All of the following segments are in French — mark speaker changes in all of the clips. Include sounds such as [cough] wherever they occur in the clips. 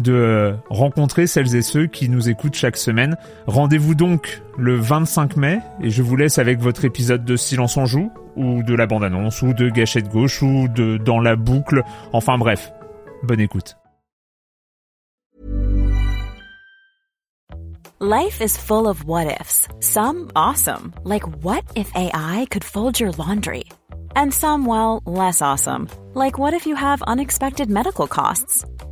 Speaker 1: de rencontrer celles et ceux qui nous écoutent chaque semaine. Rendez-vous donc le 25 mai et je vous laisse avec votre épisode de Silence en joue ou de la bande-annonce ou de Gâchette gauche ou de Dans la boucle. Enfin bref, bonne écoute.
Speaker 2: Life is full of what ifs. Some awesome, like what if AI could fold your laundry? And some well, less awesome, like what if you have unexpected medical costs?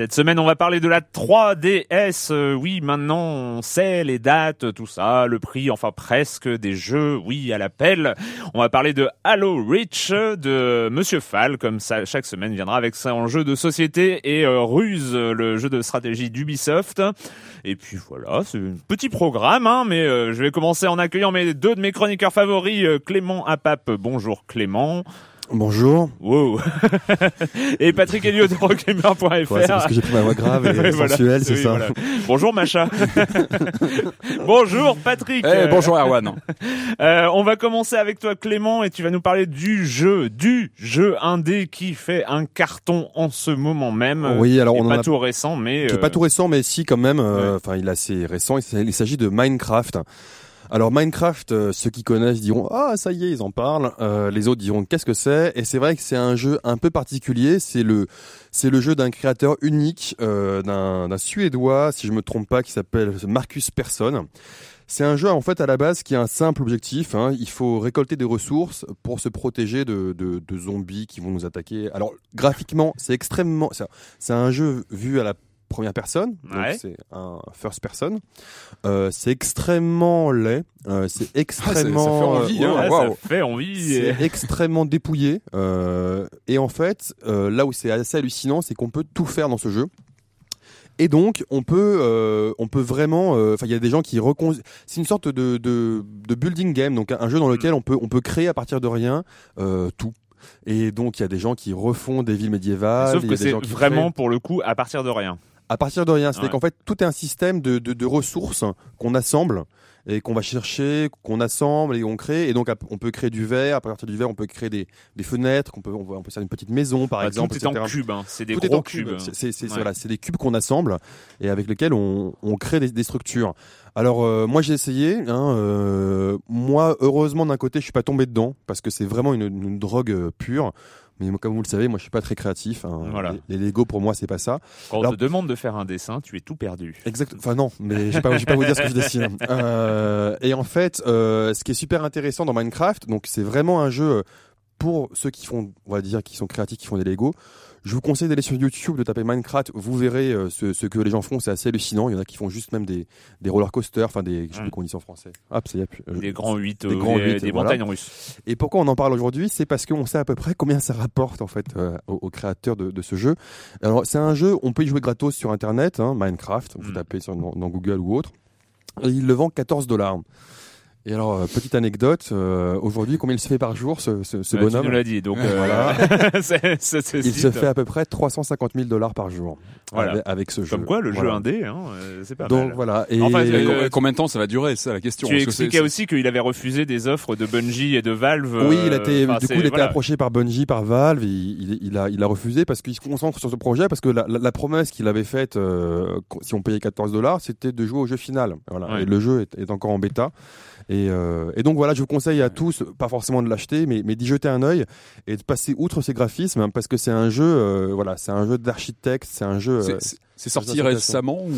Speaker 1: Cette semaine, on va parler de la 3DS. Euh, oui, maintenant, on sait les dates, tout ça, le prix, enfin presque des jeux, oui, à l'appel. On va parler de Halo Reach, de Monsieur Fall, comme ça, chaque semaine viendra avec son jeu de société, et euh, Ruse, le jeu de stratégie d'Ubisoft. Et puis voilà, c'est un petit programme, hein, mais euh, je vais commencer en accueillant mes deux de mes chroniqueurs favoris, Clément Apap. Bonjour Clément.
Speaker 3: Bonjour.
Speaker 1: Wow. [laughs] et Patrick Elliot de rockgamer.fr.
Speaker 3: Ouais, c'est parce que j'ai pris ma voix grave et [laughs] sensuelle, c'est ça. Voilà.
Speaker 1: Bonjour Macha. [laughs] bonjour Patrick.
Speaker 4: Hey, bonjour Erwan.
Speaker 1: Euh, on va commencer avec toi Clément et tu vas nous parler du jeu, du jeu indé qui fait un carton en ce moment même.
Speaker 3: Oui, alors on
Speaker 1: pas
Speaker 3: a...
Speaker 1: tout récent, mais
Speaker 3: qui est pas tout récent, mais si quand même. Euh, enfin, il est assez récent. Il s'agit de Minecraft. Alors Minecraft, euh, ceux qui connaissent diront ah ça y est ils en parlent. Euh, les autres diront qu'est-ce que c'est? Et c'est vrai que c'est un jeu un peu particulier. C'est le c'est le jeu d'un créateur unique, euh, d'un suédois si je me trompe pas, qui s'appelle Marcus Persson. C'est un jeu en fait à la base qui a un simple objectif. Hein. Il faut récolter des ressources pour se protéger de, de, de zombies qui vont nous attaquer. Alors graphiquement, c'est extrêmement. C'est un jeu vu à la première personne,
Speaker 1: ouais.
Speaker 3: c'est un first person. Euh, c'est extrêmement laid, euh, c'est extrêmement, [laughs]
Speaker 4: ah, ça, ça, fait envie, hein,
Speaker 1: wow. ça fait envie.
Speaker 3: C'est extrêmement dépouillé. Euh, et en fait, là où c'est assez hallucinant, c'est qu'on peut tout faire dans ce jeu. Et donc, on peut, euh, on peut vraiment, enfin, il y a des gens qui recon... C'est une sorte de, de, de, building game, donc un jeu dans lequel on peut, on peut créer à partir de rien tout. Et donc, il y a des gens qui refont des villes médiévales.
Speaker 1: Sauf que c'est vraiment, créent... pour le coup, à partir de rien
Speaker 3: à partir de rien. C'est-à-dire qu'en fait, tout est un système de, de, de ressources qu'on assemble et qu'on va chercher, qu'on assemble et on crée. Et donc, on peut créer du verre. À partir du verre, on peut créer des, des fenêtres. On peut, on peut faire une petite maison, par
Speaker 1: bah,
Speaker 3: exemple.
Speaker 1: Tout est en cube. Hein. C'est des tout gros
Speaker 3: cubes.
Speaker 1: Cube.
Speaker 3: C'est ouais. voilà, des cubes qu'on assemble et avec lesquels on, on crée des, des structures. Alors euh, moi j'ai essayé. Hein, euh, moi heureusement d'un côté je suis pas tombé dedans parce que c'est vraiment une, une drogue euh, pure. Mais comme vous le savez, moi je suis pas très créatif. Hein.
Speaker 1: Voilà.
Speaker 3: Les, les Lego pour moi c'est pas ça.
Speaker 1: Quand Alors, on te demande de faire un dessin, tu es tout perdu.
Speaker 3: Exact. Enfin non, mais je vais pas, je vais pas vous dire ce que je dessine. [laughs] Euh, et en fait, euh, ce qui est super intéressant dans Minecraft, donc c'est vraiment un jeu pour ceux qui font, on va dire, qui sont créatifs, qui font des Lego. Je vous conseille d'aller sur YouTube, de taper Minecraft. Vous verrez euh, ce, ce, que les gens font, c'est assez hallucinant. Il y en a qui font juste même des, des roller coasters, enfin des, je sais plus qu'on dit en français.
Speaker 1: Hop, ça y a plus.
Speaker 3: Euh,
Speaker 1: des grands 8,
Speaker 3: des, grands 8,
Speaker 1: des
Speaker 3: voilà.
Speaker 1: montagnes russes.
Speaker 3: Et pourquoi on en parle aujourd'hui? C'est parce qu'on sait à peu près combien ça rapporte en fait euh, aux, aux, créateurs de, de, ce jeu. Alors c'est un jeu, on peut y jouer gratos sur Internet, hein, Minecraft. Vous
Speaker 1: Mm.
Speaker 3: tapez sur, dans, dans Google ou autre. Et il le vend 14 dollars. Et alors, euh, petite anecdote, euh, aujourd'hui, combien il se fait par jour, ce, ce, ce
Speaker 1: Ouais,
Speaker 3: bonhomme
Speaker 1: Tu nous l'as dit, donc euh, [laughs]
Speaker 3: Voilà. [laughs] Il se fait à peu près 350 000 dollars par jour
Speaker 1: Voilà.
Speaker 3: avec, avec ce jeu.
Speaker 1: Comme quoi, le jeu indé, hein, euh, c'est pas
Speaker 3: Donc
Speaker 1: mal.
Speaker 3: voilà. Et
Speaker 1: Enfin, euh,
Speaker 4: combien de temps ça va durer C'est ça la question.
Speaker 1: Tu
Speaker 4: parce c'est-
Speaker 1: expliquais aussi qu'il avait refusé des offres de Bungie et de Valve.
Speaker 3: oui, il a été,
Speaker 1: enfin,
Speaker 3: du coup, il a été
Speaker 1: voilà.
Speaker 3: approché par Bungie, par Valve. Il, il, il a, il a refusé parce qu'il se concentre sur ce projet parce que la, la, la promesse qu'il avait faite, euh, si on payait 14 dollars, c'était de jouer au jeu final. Voilà.
Speaker 1: Ouais.
Speaker 3: Et le jeu est, est encore en bêta. Et, euh, et donc voilà, je vous conseille à tous, pas forcément de l'acheter, mais, mais d'y jeter un œil et de passer outre ses graphismes, hein, parce que c'est un jeu, euh, voilà, c'est un jeu d'architecte, c'est un jeu.
Speaker 4: c'est-
Speaker 3: euh,
Speaker 4: c'est- sorti récemment ou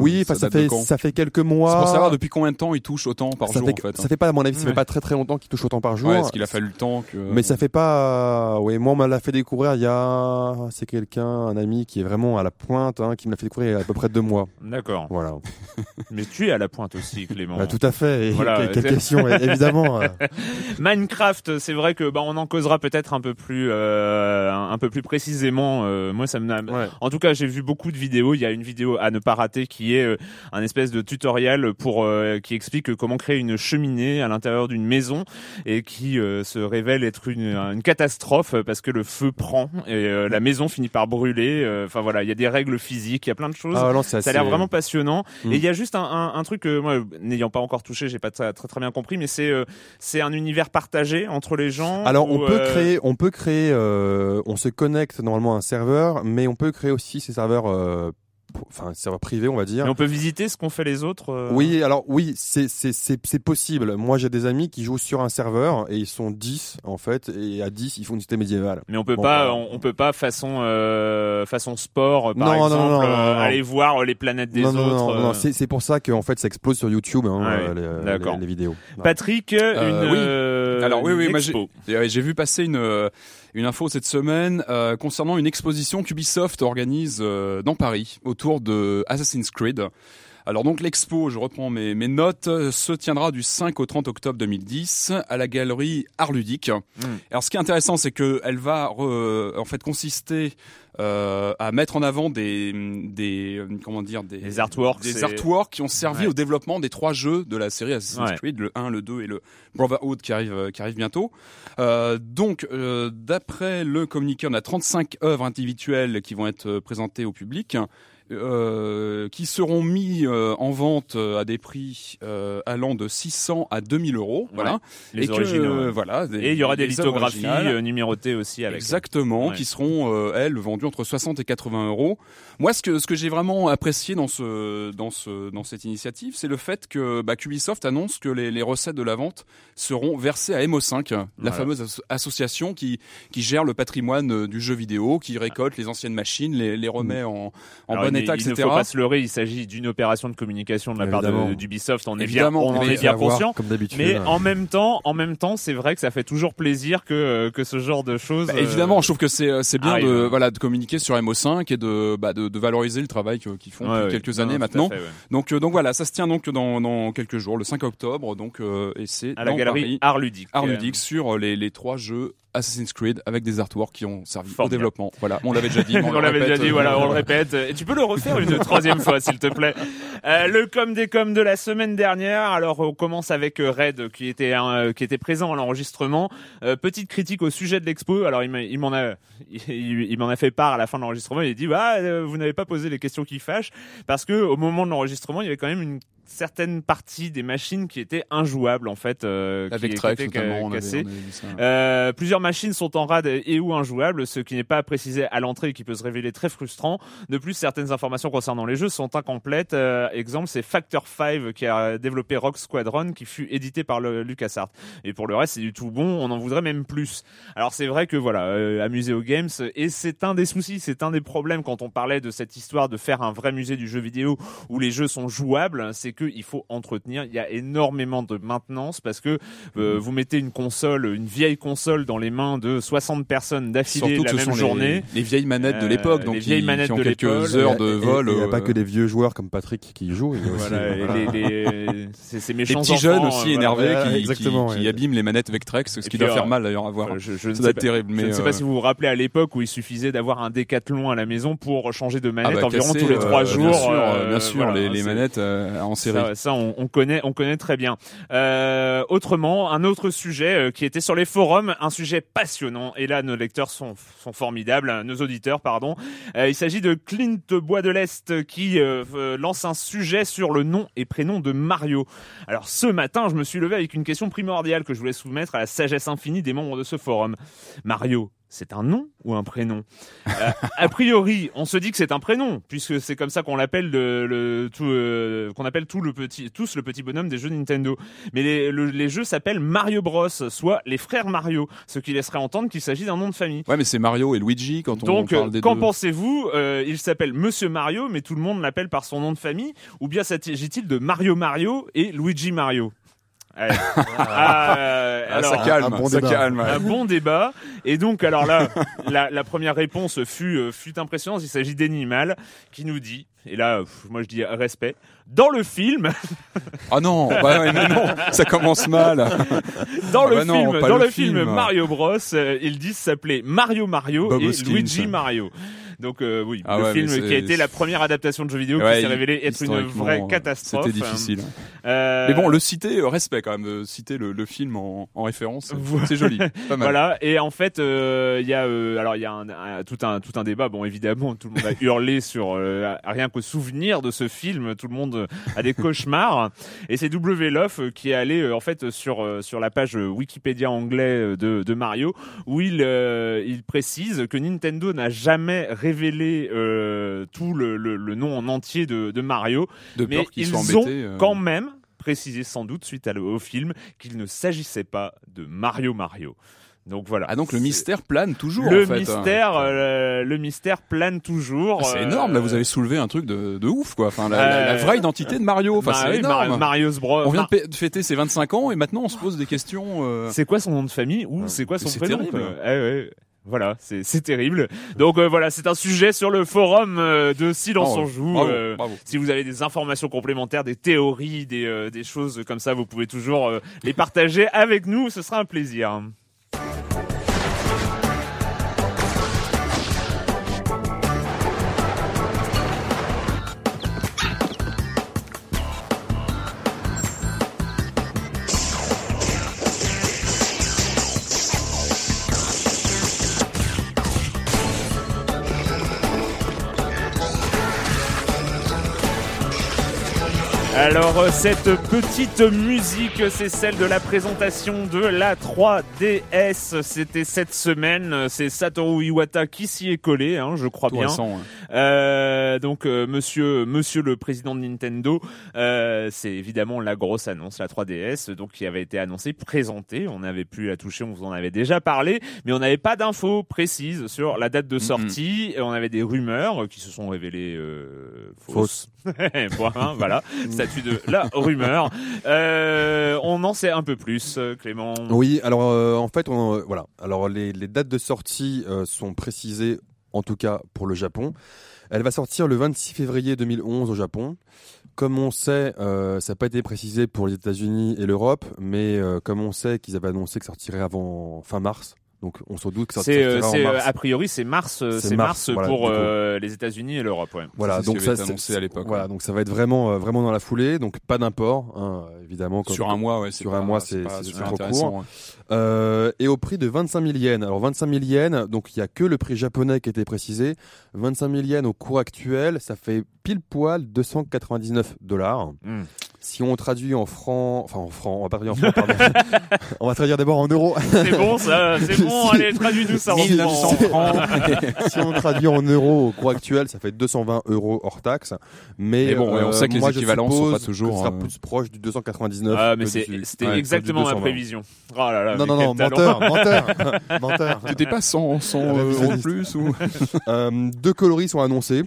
Speaker 3: oui, ça, fait ça fait quelques mois.
Speaker 4: C'est pour savoir depuis combien de temps il touche autant par
Speaker 3: ça
Speaker 4: jour
Speaker 3: fait,
Speaker 4: en fait.
Speaker 3: ça fait pas, à mon avis, ça
Speaker 1: Ouais.
Speaker 3: fait pas très très longtemps qu'il touche autant par jour.
Speaker 4: Ouais, est-ce qu'il a fallu le temps que.
Speaker 3: Mais ça fait pas. Oui, moi, on me l'a fait découvrir il y a. C'est quelqu'un, un ami qui est vraiment à la pointe, hein, qui me l'a fait découvrir il y a à peu près deux mois.
Speaker 1: D'accord.
Speaker 3: Voilà. [laughs]
Speaker 1: Mais tu es à la pointe aussi, Clément.
Speaker 3: Bah, tout à fait. Et
Speaker 1: Voilà,
Speaker 3: quelle, question, évidemment. euh. [laughs]
Speaker 1: Minecraft, c'est vrai que bah on en causera peut-être un peu plus euh, un un peu plus précisément. Euh, moi, ça me
Speaker 3: Ouais.
Speaker 1: En tout cas, j'ai vu beaucoup de vidéos. Il y a une vidéo à ne pas rater qui est euh, un espèce de tutoriel pour euh, qui explique comment créer une cheminée à l'intérieur d'une maison et qui euh, se révèle être une, une catastrophe parce que le feu prend et la maison finit par brûler. Enfin voilà, il y a des règles physiques, il y a plein de choses.
Speaker 3: Ah, non,
Speaker 1: Ça a l'air vraiment passionnant.
Speaker 3: Mm.
Speaker 1: Et il y a juste un, un, un truc que moi, n'ayant pas encore touché, j'ai pas très, très très bien compris, mais c'est c'est un univers partagé entre les gens.
Speaker 3: Alors on peut créer, on peut créer, euh, on se connecte normalement à un serveur, mais on peut créer aussi ces serveurs, enfin serveurs privés, on va dire.
Speaker 1: Mais on peut visiter ce qu'ont fait les autres. euh,
Speaker 3: Oui, alors oui, c'est c'est c'est c'est possible. Moi, j'ai des amis qui jouent sur un serveur et ils sont 10 en fait, et à 10 ils font une cité médiévale.
Speaker 1: Mais on peut
Speaker 3: Bon,
Speaker 1: pas,
Speaker 3: bah,
Speaker 1: on, on peut pas façon euh, façon sport, par
Speaker 3: Non,
Speaker 1: exemple,
Speaker 3: non, non, non,
Speaker 1: euh,
Speaker 3: non.
Speaker 1: aller voir euh, les planètes des
Speaker 3: non,
Speaker 1: autres.
Speaker 3: non, non, non,
Speaker 1: euh.
Speaker 3: c'est c'est pour ça que en fait ça explose sur YouTube, hein,
Speaker 1: Ouais,
Speaker 3: euh, les-
Speaker 1: d'accord.
Speaker 3: les, les vidéos.
Speaker 1: Patrick,
Speaker 4: Euh,
Speaker 1: une.
Speaker 4: oui.
Speaker 1: euh,
Speaker 4: Alors, oui, oui,
Speaker 1: une
Speaker 4: moi, J'ai vu passer une euh, une info cette semaine euh, concernant une exposition qu'Ubisoft organise euh, dans Paris autour de Assassin's Creed. Alors donc l'expo, je reprends mes, mes notes, euh, se tiendra du 5 au 30 octobre 2010 à la galerie Art Ludique.
Speaker 1: Hmm.
Speaker 4: Alors ce qui est intéressant, c'est que elle va re- en fait consister euh, à mettre en avant des des euh, comment dire des
Speaker 1: Des artworks,
Speaker 4: des artworks qui ont servi
Speaker 1: Ouais.
Speaker 4: au développement des trois jeux de la série Assassin's
Speaker 1: Ouais.
Speaker 4: Creed, le 1, le 2 et le Brotherhood qui arrive euh, qui arrive bientôt. Euh, donc euh, d'après le communiqué, on a 35 œuvres individuelles qui vont être euh, présentées au public. Euh, qui seront mis euh, en vente euh, à des prix euh, allant de 600 à 2000 euros, voilà.
Speaker 1: Les
Speaker 4: et
Speaker 1: originaux.
Speaker 4: voilà, des-
Speaker 1: Et il y aura des lithographies euh, numérotées aussi avec.
Speaker 4: Exactement,
Speaker 1: Ouais.
Speaker 4: qui seront elles vendues entre 60 et 80 euros. Moi, ce que ce que j'ai vraiment apprécié dans ce dans ce dans cette initiative, c'est le fait que bah, Ubisoft annonce que les, les recettes de la vente seront versées à MO5, la
Speaker 1: Voilà.
Speaker 4: fameuse asso- association qui qui gère le patrimoine du jeu vidéo, qui récolte les anciennes machines, les les remet en en
Speaker 1: Alors,
Speaker 4: bon
Speaker 1: il,
Speaker 4: état,
Speaker 1: il
Speaker 4: etc.
Speaker 1: ne faut pas se leurrer, il s'agit d'une opération de communication de la part
Speaker 3: Évidemment.
Speaker 1: d'Ubisoft. On est bien, on est bien conscient.
Speaker 3: comme d'habitude.
Speaker 1: Mais en même temps, en même temps, c'est vrai que ça fait toujours plaisir que que ce genre de choses.
Speaker 4: Bah,
Speaker 1: euh,
Speaker 4: évidemment, je trouve que c'est euh, c'est bien
Speaker 1: arrive.
Speaker 4: de voilà de communiquer sur MO5 et de bah, de, de valoriser le travail qu'ils font
Speaker 1: ouais,
Speaker 4: depuis quelques
Speaker 1: Non,
Speaker 4: années maintenant.
Speaker 1: fait, ouais.
Speaker 4: Donc euh, donc voilà, ça se tient donc dans, dans quelques jours, le 5 octobre, donc euh, et c'est
Speaker 1: À la galerie
Speaker 4: Paris,
Speaker 1: Art Ludique.
Speaker 4: Art
Speaker 1: Euh,
Speaker 4: Ludique sur les, les trois jeux Assassin's Creed avec des artworks qui ont servi au
Speaker 1: Formidable.
Speaker 4: développement. Voilà, on l'avait déjà dit. [laughs]
Speaker 1: on l'avait déjà dit, voilà, on le répète. Et tu peux le refaire une troisième fois, s'il te plaît. [laughs] Euh, le com des com de la semaine dernière. Alors, on commence avec euh, Red, qui était euh, qui était présent à l'enregistrement. Euh, petite critique au sujet de l'expo. Alors, il m'en a, [laughs] il, il m'en a fait part à la fin de l'enregistrement. Il a dit, bah, vous n'avez pas posé les questions qui fâchent, parce que au moment de l'enregistrement, il y avait quand même une certaine partie des machines qui étaient injouables en fait, euh, qui-
Speaker 4: avec
Speaker 1: qui, étaient cassées. Euh, plusieurs machines sont en rade et ou injouables, ce qui n'est pas précisé à l'entrée et qui peut se révéler très frustrant. De plus, certaines informations concernant les jeux sont incomplètes. Euh, exemple, c'est Factor 5 qui a développé Rock Squadron, qui fut édité par le LucasArts. Et pour le reste, c'est du tout bon. On en voudrait même plus. Alors c'est vrai que voilà, euh, un musée aux games, et c'est un des soucis, c'est un des problèmes quand on parlait de cette histoire de faire un vrai musée du jeu vidéo où les jeux sont jouables, c'est que il faut entretenir. Il y a énormément de maintenance parce que euh, vous mettez une console, une vieille console dans les mains de 60 personnes d'affilée
Speaker 4: Surtout que
Speaker 1: la
Speaker 4: ce
Speaker 1: même
Speaker 4: sont
Speaker 1: journée.
Speaker 4: les, les vieilles manettes de
Speaker 1: Euh,
Speaker 4: l'époque,
Speaker 1: les
Speaker 4: donc
Speaker 1: vieilles
Speaker 4: qui,
Speaker 1: manettes
Speaker 4: qui ont
Speaker 1: de
Speaker 4: quelques
Speaker 1: l'époque.
Speaker 4: heures de vol.
Speaker 3: Il n'y a
Speaker 4: euh,
Speaker 3: pas que des vieux joueurs comme Patrick qui y jouent.
Speaker 1: Voilà,
Speaker 3: euh,
Speaker 1: et
Speaker 3: voilà.
Speaker 1: les, les,
Speaker 4: petits
Speaker 1: enfants,
Speaker 4: jeunes
Speaker 1: euh,
Speaker 4: aussi
Speaker 1: voilà.
Speaker 4: énervés
Speaker 3: voilà,
Speaker 4: qui,
Speaker 3: exactement,
Speaker 4: qui,
Speaker 3: ouais.
Speaker 4: qui abîment les manettes Vectrex, ce qui doit
Speaker 1: euh,
Speaker 4: faire mal d'ailleurs à voir.
Speaker 1: Euh, Je, je ne
Speaker 4: Ça
Speaker 1: sais
Speaker 4: doit
Speaker 1: pas,
Speaker 4: être terrible,
Speaker 1: je
Speaker 4: mais
Speaker 1: ne sais
Speaker 4: euh,
Speaker 1: pas si vous vous rappelez à l'époque où il suffisait d'avoir un décathlon à la maison pour changer de manette
Speaker 4: ah bah,
Speaker 1: environ
Speaker 4: casser,
Speaker 1: tous les
Speaker 4: euh,
Speaker 1: trois
Speaker 4: bien
Speaker 1: jours.
Speaker 4: sûr,
Speaker 1: euh,
Speaker 4: bien sûr,
Speaker 1: voilà,
Speaker 4: les, les
Speaker 1: c'est-
Speaker 4: manettes euh, en
Speaker 1: Ça, on, on connaît, on très bien. Euh, autrement, un autre sujet euh, qui était sur les forums, un sujet passionnant. Et là, nos lecteurs sont, formidables, hein, nos auditeurs, pardon. Euh, il s'agit de Clint Bois de l'Est qui euh, lance un sujet sur le nom et prénom de Mario. Alors ce matin, je me suis levé avec une question primordiale que je voulais soumettre à la sagesse infinie des membres de ce forum. Mario, c'est un nom ou un prénom? Euh, A priori, on se dit que c'est un prénom, puisque c'est comme ça qu'on l'appelle le, le- tout, euh, qu'on appelle tout le petit, tous le petit bonhomme des jeux Nintendo. Mais les, le- les jeux s'appellent Mario Bros, soit les frères Mario, ce qui laisserait entendre qu'il s'agit d'un nom de famille.
Speaker 4: Ouais, mais c'est Mario et Luigi quand on
Speaker 1: Donc,
Speaker 4: parle
Speaker 1: euh,
Speaker 4: des
Speaker 1: qu'en
Speaker 4: deux.
Speaker 1: pensez-vous Euh, Il s'appelle Monsieur Mario, mais tout le monde l'appelle par son nom de famille, ou bien s'agit-il de Mario Mario et Luigi Mario? Allez. [laughs] Ah, euh,
Speaker 4: Ah,
Speaker 1: alors,
Speaker 4: ça calme,
Speaker 5: un bon
Speaker 4: ça
Speaker 5: débat.
Speaker 4: calme.
Speaker 1: un bon débat. Et donc, alors là, la, la première réponse fut, euh, fut impressionnante. Il s'agit d'Animal qui nous dit, et là, pff, moi je dis respect, dans le film, [laughs]
Speaker 4: Ah non, bah non, ça commence mal.
Speaker 1: dans
Speaker 4: Ah
Speaker 1: le
Speaker 4: bah non,
Speaker 1: film, dans
Speaker 4: le
Speaker 1: le film,
Speaker 4: film.
Speaker 1: Mario Bros, euh, ils disent s'appeler Mario Mario
Speaker 4: Bob
Speaker 1: et
Speaker 4: Hoskins.
Speaker 1: Luigi Mario. Donc euh, oui,
Speaker 4: Ah
Speaker 1: le
Speaker 4: ouais,
Speaker 1: film qui a été la première adaptation de jeu vidéo
Speaker 4: Ouais,
Speaker 1: qui s'est révélé être une vraie
Speaker 4: euh,
Speaker 1: catastrophe.
Speaker 4: C'était difficile.
Speaker 1: Euh,
Speaker 4: Mais bon, le citer, euh, respect quand même, euh, citer le, le film en, en référence, c'est-
Speaker 1: Voilà.
Speaker 4: c'est joli, [laughs] pas mal.
Speaker 1: Voilà et en fait euh, il y a euh, alors il y a un, un- tout un tout un débat bon évidemment tout le monde a [laughs] hurlé sur euh, rien qu'au souvenir de ce film tout le monde euh, a des cauchemars et c'est W Love euh, qui est allé euh, en fait sur euh, sur la page euh, Wikipédia anglais euh, de, de Mario où il euh, il précise que Nintendo n'a jamais révélé euh, tout le, le, le nom en entier de, de Mario
Speaker 4: De
Speaker 1: mais
Speaker 4: peur qu'ils
Speaker 1: ils
Speaker 4: soient
Speaker 1: ont
Speaker 4: euh.
Speaker 1: quand même précisé sans doute suite à au film qu'il ne s'agissait pas de Mario Mario. Donc voilà.
Speaker 4: Ah donc le mystère plane toujours
Speaker 1: le
Speaker 4: en fait. hein.
Speaker 1: mystère, euh, le mystère plane toujours.
Speaker 4: Ah, c'est
Speaker 1: euh,
Speaker 4: énorme, là vous avez soulevé un truc de, de ouf quoi. Enfin la, la- la
Speaker 1: Euh,
Speaker 4: vraie identité de Mario, enfin
Speaker 1: bah
Speaker 4: c'est
Speaker 1: oui, Mar-
Speaker 4: énorme.
Speaker 1: Mario's Bros.
Speaker 4: On vient de fêter ses 25 ans et maintenant on se pose des questions. euh,
Speaker 1: C'est quoi son nom de famille ou c'est quoi son
Speaker 4: c'est
Speaker 1: prénom
Speaker 4: terrible.
Speaker 1: Eh ouais. Voilà, c'est terrible. Donc euh, voilà, c'est un sujet sur le forum euh, de Silence
Speaker 4: bravo,
Speaker 1: on joue.
Speaker 4: bravo,
Speaker 1: euh,
Speaker 4: bravo.
Speaker 1: Si vous avez des informations complémentaires, des théories, des, euh, des choses comme ça, vous pouvez toujours euh, les partager avec nous. Ce sera un plaisir. Alors euh, cette petite musique, c'est celle de la présentation de la 3DS. C'était cette semaine. C'est Satoru Iwata qui s'y est collé, hein, je crois
Speaker 4: Tout
Speaker 1: bien.
Speaker 4: récent.
Speaker 1: Euh, donc euh, Monsieur, Monsieur le président de Nintendo, euh, c'est évidemment la grosse annonce, la 3DS, donc qui avait été annoncée, présentée. On avait pu la toucher, on vous en avait déjà parlé, mais on n'avait pas d'infos précises sur la date de sortie. On avait des rumeurs qui se sont révélées euh, fausses. [laughs] Point, hein, voilà, statut de la rumeur. Euh, on en sait un peu plus, Clément.
Speaker 3: Oui, alors euh, en fait, on, euh, voilà. Alors les, les dates de sortie euh, sont précisées, en tout cas pour le Japon. Elle va sortir le 26 février 2011 au Japon. Comme on sait, euh, ça n'a pas été précisé pour les États-Unis et l'Europe, mais euh, comme on sait qu'ils avaient annoncé que ça sortirait avant fin mars, donc on se doute que ça
Speaker 1: C'est, euh, euh,
Speaker 3: mars.
Speaker 1: a priori, c'est mars, euh,
Speaker 3: C'est mars,
Speaker 1: mars,
Speaker 3: voilà,
Speaker 1: pour euh, les États-Unis et l'Europe. Ouais.
Speaker 3: Voilà, donc ça,
Speaker 4: annoncé à l'époque,
Speaker 3: Voilà,
Speaker 4: ouais.
Speaker 3: donc ça va être vraiment, euh, vraiment dans la foulée, donc pas d'import, hein, évidemment. comme-
Speaker 4: Sur un mois, ouais.
Speaker 3: sur
Speaker 4: pas-
Speaker 3: un mois, c'est- trop court.
Speaker 4: ouais.
Speaker 3: Euh, et au prix de 25 000 yens. Alors 25 000 yens, donc il y a que le prix japonais qui a été précisé. 25 000 yens au cours actuel, ça fait pile poil 299 dollars.
Speaker 1: Hmm.
Speaker 3: Si on traduit en francs, enfin en francs, on va pas traduire en francs, pardon. [laughs] on va traduire d'abord en euros.
Speaker 1: C'est bon, ça, c'est bon, allez, traduis-nous ça en
Speaker 4: 1900
Speaker 1: francs. [laughs]
Speaker 3: si on traduit en euros au cours actuel, ça fait 220 euros hors taxe. Mais,
Speaker 4: Mais bon, ouais, on sait que les équivalents sont pas toujours,
Speaker 3: ce sera
Speaker 4: euh,
Speaker 3: plus proche du 299.
Speaker 1: Ah, mais c'était
Speaker 3: ouais,
Speaker 1: exactement ma
Speaker 3: 220.
Speaker 1: prévision. Oh là là,
Speaker 3: Non, non, non, [laughs] menteur, menteur, menteur.
Speaker 4: T'étais pas 100, 100
Speaker 3: Ah,
Speaker 4: euros plus ou
Speaker 3: Euh, deux coloris sont annoncés.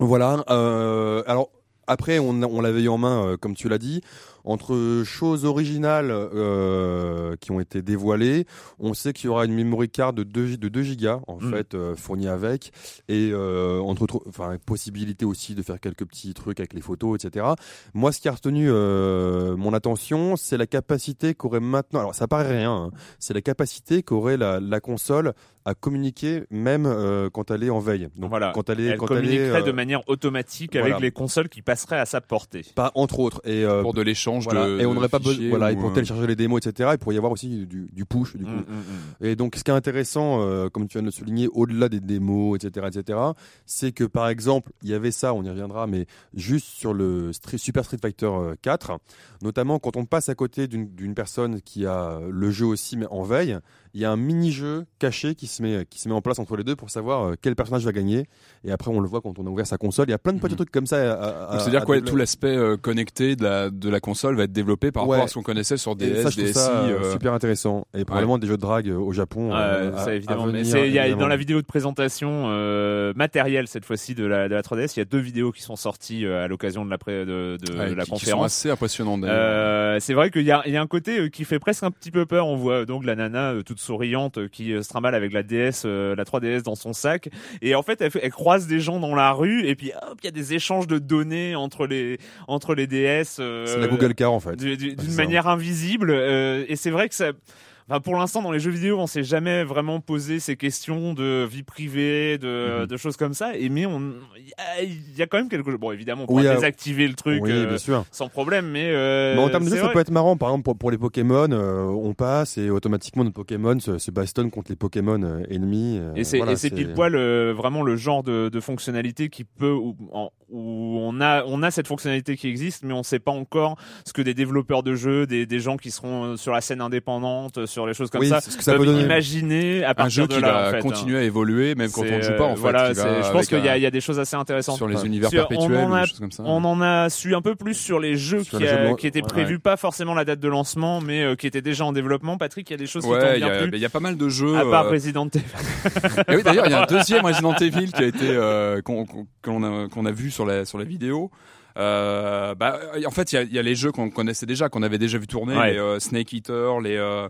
Speaker 3: Voilà. Euh, alors après, on, on l'avait eu en main, euh, comme tu l'as dit. Entre choses originales euh, qui ont été dévoilées, on sait qu'il y aura une memory card de 2, de 2 gigas en
Speaker 1: Mm.
Speaker 3: fait euh, fournie avec, et euh, entre enfin possibilité aussi de faire quelques petits trucs avec les photos, etc. Moi, ce qui a retenu mon attention, c'est la capacité qu'aurait maintenant. Alors, ça paraît rien. hein, c'est la capacité qu'aurait la, la console à communiquer même euh, quand elle est en veille. Donc
Speaker 1: Voilà.
Speaker 3: quand elle est
Speaker 1: Elle
Speaker 3: quand elle est
Speaker 1: communiquerait
Speaker 3: euh,
Speaker 1: de manière automatique
Speaker 3: voilà.
Speaker 1: avec les consoles qui passeraient à sa portée.
Speaker 3: pas entre autres et euh,
Speaker 4: pour de l'échange
Speaker 3: voilà.
Speaker 4: de
Speaker 3: et on n'aurait pas besoin voilà et
Speaker 4: ou,
Speaker 3: pour
Speaker 4: euh,
Speaker 3: télécharger les démos etc. Il pourrait y avoir aussi du, du push du coup.
Speaker 1: Mm, mm, mm.
Speaker 3: Et donc, ce qui est intéressant, euh, comme tu viens de le souligner, au-delà des démos, etc., etc., c'est que par exemple, il y avait ça, on y reviendra, mais juste sur le Street- Super Street Fighter euh, 4, notamment quand on passe à côté d'une personne qui a le jeu aussi mais en veille, il y a un mini-jeu caché qui se met qui se met en place entre les deux pour savoir euh, quel personnage va gagner. Et après, on le voit quand on a ouvert sa console. Il y a plein de petits
Speaker 4: Mhm.
Speaker 3: trucs comme ça.
Speaker 4: Donc
Speaker 3: à-
Speaker 4: c'est-à-dire quoi tout l'aspect euh, connecté de la de la console va être développé par
Speaker 3: Ouais.
Speaker 4: rapport à ce qu'on connaissait sur DS,
Speaker 3: ça, je
Speaker 4: DSi.
Speaker 3: ça euh,
Speaker 4: euh,
Speaker 3: super intéressant. Et probablement des jeux de drague euh, au Japon. Euh, à-
Speaker 1: ça évidemment. mais
Speaker 3: venir,
Speaker 1: c'est- il y a,
Speaker 3: évidemment.
Speaker 1: dans la vidéo de présentation euh, matérielle cette fois-ci de la, de la 3DS, il y a deux vidéos qui sont sorties euh, à l'occasion de la, pré- de, de
Speaker 4: ouais,
Speaker 1: la
Speaker 4: qui, qui sont
Speaker 1: conférence.
Speaker 4: assez.
Speaker 1: Euh, c'est vrai qu'il y a, il y a un côté euh, qui fait presque un petit peu peur. On voit euh, donc la nana euh, toute souriante euh, qui euh, se trimballe avec la DS, euh, la 3DS dans son sac. Et en fait, elle, fait- elle croise des gens dans la rue et puis hop, il y a des échanges de données entre les entre les DS. euh,
Speaker 3: C'est la Google Car en fait. c'est
Speaker 1: d'une manière invisible. euh, et c'est vrai que ça. Enfin, pour l'instant, dans les jeux vidéo, on s'est jamais vraiment posé ces questions de vie privée, de,
Speaker 3: Mhm.
Speaker 1: de choses comme ça. Et mais on, il y a- il y, a quand même quelque chose. Bon, évidemment, on pourra
Speaker 3: Oui, euh,
Speaker 1: désactiver le truc
Speaker 3: Oui,
Speaker 1: euh, sans problème, mais. Euh,
Speaker 3: Mais en termes de jeu, ça peut être marrant. Par exemple, pour, pour les Pokémon, euh, on passe et automatiquement notre Pokémon se, se bastonne contre les Pokémon ennemis.
Speaker 1: Et c'est
Speaker 3: voilà,
Speaker 1: pile poil vraiment le genre de, de fonctionnalité qui peut où, en- où on a on a cette fonctionnalité qui existe mais on sait pas encore ce que des développeurs de jeux des, des gens qui seront sur la scène indépendante sur les choses comme
Speaker 3: Oui,
Speaker 1: ça
Speaker 3: ce que ça peut donner.
Speaker 1: imaginer à
Speaker 4: un
Speaker 1: partir
Speaker 4: jeu
Speaker 1: de
Speaker 4: qui
Speaker 1: là
Speaker 4: va
Speaker 1: en fait, hein.
Speaker 4: continuer à évoluer même quand on ne joue pas en fait.
Speaker 1: je pense qu'il y a
Speaker 4: un-
Speaker 1: il y a des choses assez intéressantes
Speaker 4: sur les univers
Speaker 1: sur- on
Speaker 4: perpétuels
Speaker 1: en
Speaker 4: ou
Speaker 1: a-
Speaker 4: des choses comme ça.
Speaker 1: on en a su un peu plus sur les jeux
Speaker 3: Sur
Speaker 1: qui,
Speaker 3: les jeux
Speaker 1: a-
Speaker 3: blancs,
Speaker 1: qui étaient
Speaker 3: ouais.
Speaker 1: prévus pas forcément la date de lancement mais euh, qui étaient déjà en développement Patrick il y a des choses qui
Speaker 4: Ouais, y,
Speaker 1: bien
Speaker 4: a-
Speaker 1: plu
Speaker 4: mais il y a pas mal de jeux.
Speaker 1: à part
Speaker 4: euh,
Speaker 1: Resident Evil [laughs]
Speaker 4: Et oui, d'ailleurs, il y a un deuxième Resident Evil qui a été euh, qu'on a vu sur la sur la vidéo. Euh, bah, en fait, il y a, il y a les jeux qu'on connaissait déjà, qu'on avait déjà vu tourner,
Speaker 1: Ouais.
Speaker 4: les euh, Snake Eater, les euh,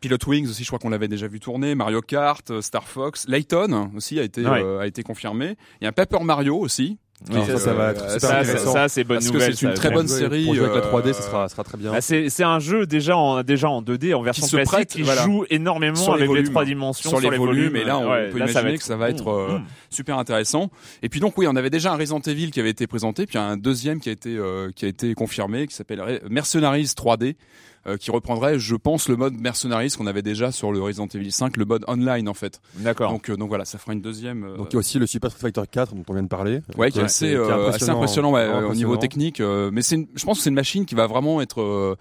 Speaker 4: Pilot Wings aussi, je crois qu'on l'avait déjà vu tourner, Mario Kart, euh, Star Fox, Layton aussi a été
Speaker 1: Ouais.
Speaker 4: euh, a été confirmé. Il y a un Paper Mario aussi. Qui,
Speaker 3: ça, ça va être
Speaker 4: euh,
Speaker 3: super
Speaker 1: ça, ça,
Speaker 3: intéressant.
Speaker 1: ça, c'est bonne
Speaker 4: Parce que
Speaker 1: nouvelle
Speaker 4: c'est une très bonne
Speaker 3: Pour
Speaker 4: série,
Speaker 3: jouer avec la
Speaker 4: euh,
Speaker 3: 3D, ça sera, ça sera très bien.
Speaker 1: Bah, c'est c'est un jeu déjà en déjà en 2D en version
Speaker 4: se
Speaker 1: classique
Speaker 4: prête,
Speaker 1: qui
Speaker 4: voilà.
Speaker 1: joue énormément
Speaker 4: Sur les
Speaker 1: avec les
Speaker 4: volumes.
Speaker 1: trois dimensions
Speaker 4: sur, les, volumes, et là on
Speaker 1: Ouais,
Speaker 4: peut
Speaker 1: là, ça
Speaker 4: imaginer
Speaker 1: être-
Speaker 4: que ça va être euh,
Speaker 1: Mmh.
Speaker 4: super intéressant. Et puis donc oui, on avait déjà un Resident Evil qui avait été présenté, puis un deuxième qui a été euh, qui a été confirmé, qui s'appelle Mercenaries 3D, euh, qui reprendrait, je pense, le mode Mercenaries qu'on avait déjà sur le Resident Evil 5, le mode online en fait.
Speaker 1: D'accord.
Speaker 4: Donc euh, donc voilà, ça fera une deuxième. euh,
Speaker 3: Donc il y a aussi le Super Street Fighter 4 dont on vient de parler.
Speaker 4: Ouais, qui est assez,
Speaker 3: qui est
Speaker 4: euh, assez impressionnant ouais, au niveau
Speaker 3: impressionnant.
Speaker 4: technique. euh, mais c'est, une- je pense que c'est une machine qui va vraiment être, euh,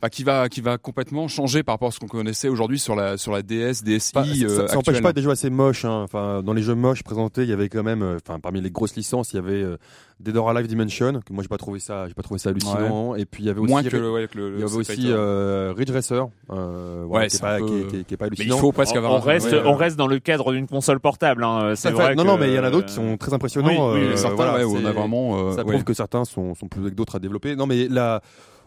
Speaker 4: enfin, qui va, qui va complètement changer par rapport à ce qu'on connaissait aujourd'hui sur la, sur la DS, DSi.
Speaker 3: Pas-
Speaker 4: euh,
Speaker 3: ça ça n'empêche
Speaker 4: actuelle.
Speaker 3: pas des jeux assez moches. Hein. Enfin, dans les jeux moches présentés, il y avait quand même, euh, enfin, parmi les grosses licences, il y avait euh, Dead or Alive Dimension, que moi j'ai pas trouvé ça, j'ai pas trouvé ça hallucinant. Et puis il y avait aussi,
Speaker 4: moins que, le- ouais, que le.
Speaker 3: il y avait aussi euh, Ridge Racer, euh, voilà,
Speaker 4: Ouais,
Speaker 3: qui, est
Speaker 4: c'est
Speaker 3: pas,
Speaker 4: peu-
Speaker 3: qui, est, qui est- qui est pas
Speaker 4: Mais il
Speaker 3: hallucinant.
Speaker 4: faut presque
Speaker 1: on,
Speaker 4: avoir.
Speaker 1: on reste
Speaker 4: ouais,
Speaker 1: on
Speaker 4: euh,
Speaker 1: reste dans le cadre d'une console portable. Hein. C'est vrai.
Speaker 3: non,
Speaker 1: que-
Speaker 3: non, mais il y en a d'autres qui sont très impressionnants.
Speaker 1: Oui, oui,
Speaker 3: euh,
Speaker 4: certains,
Speaker 3: voilà,
Speaker 4: ouais, on a vraiment. euh,
Speaker 3: ça
Speaker 4: ouais.
Speaker 3: prouve que certains sont, sont plus que d'autres à développer. Non, mais là,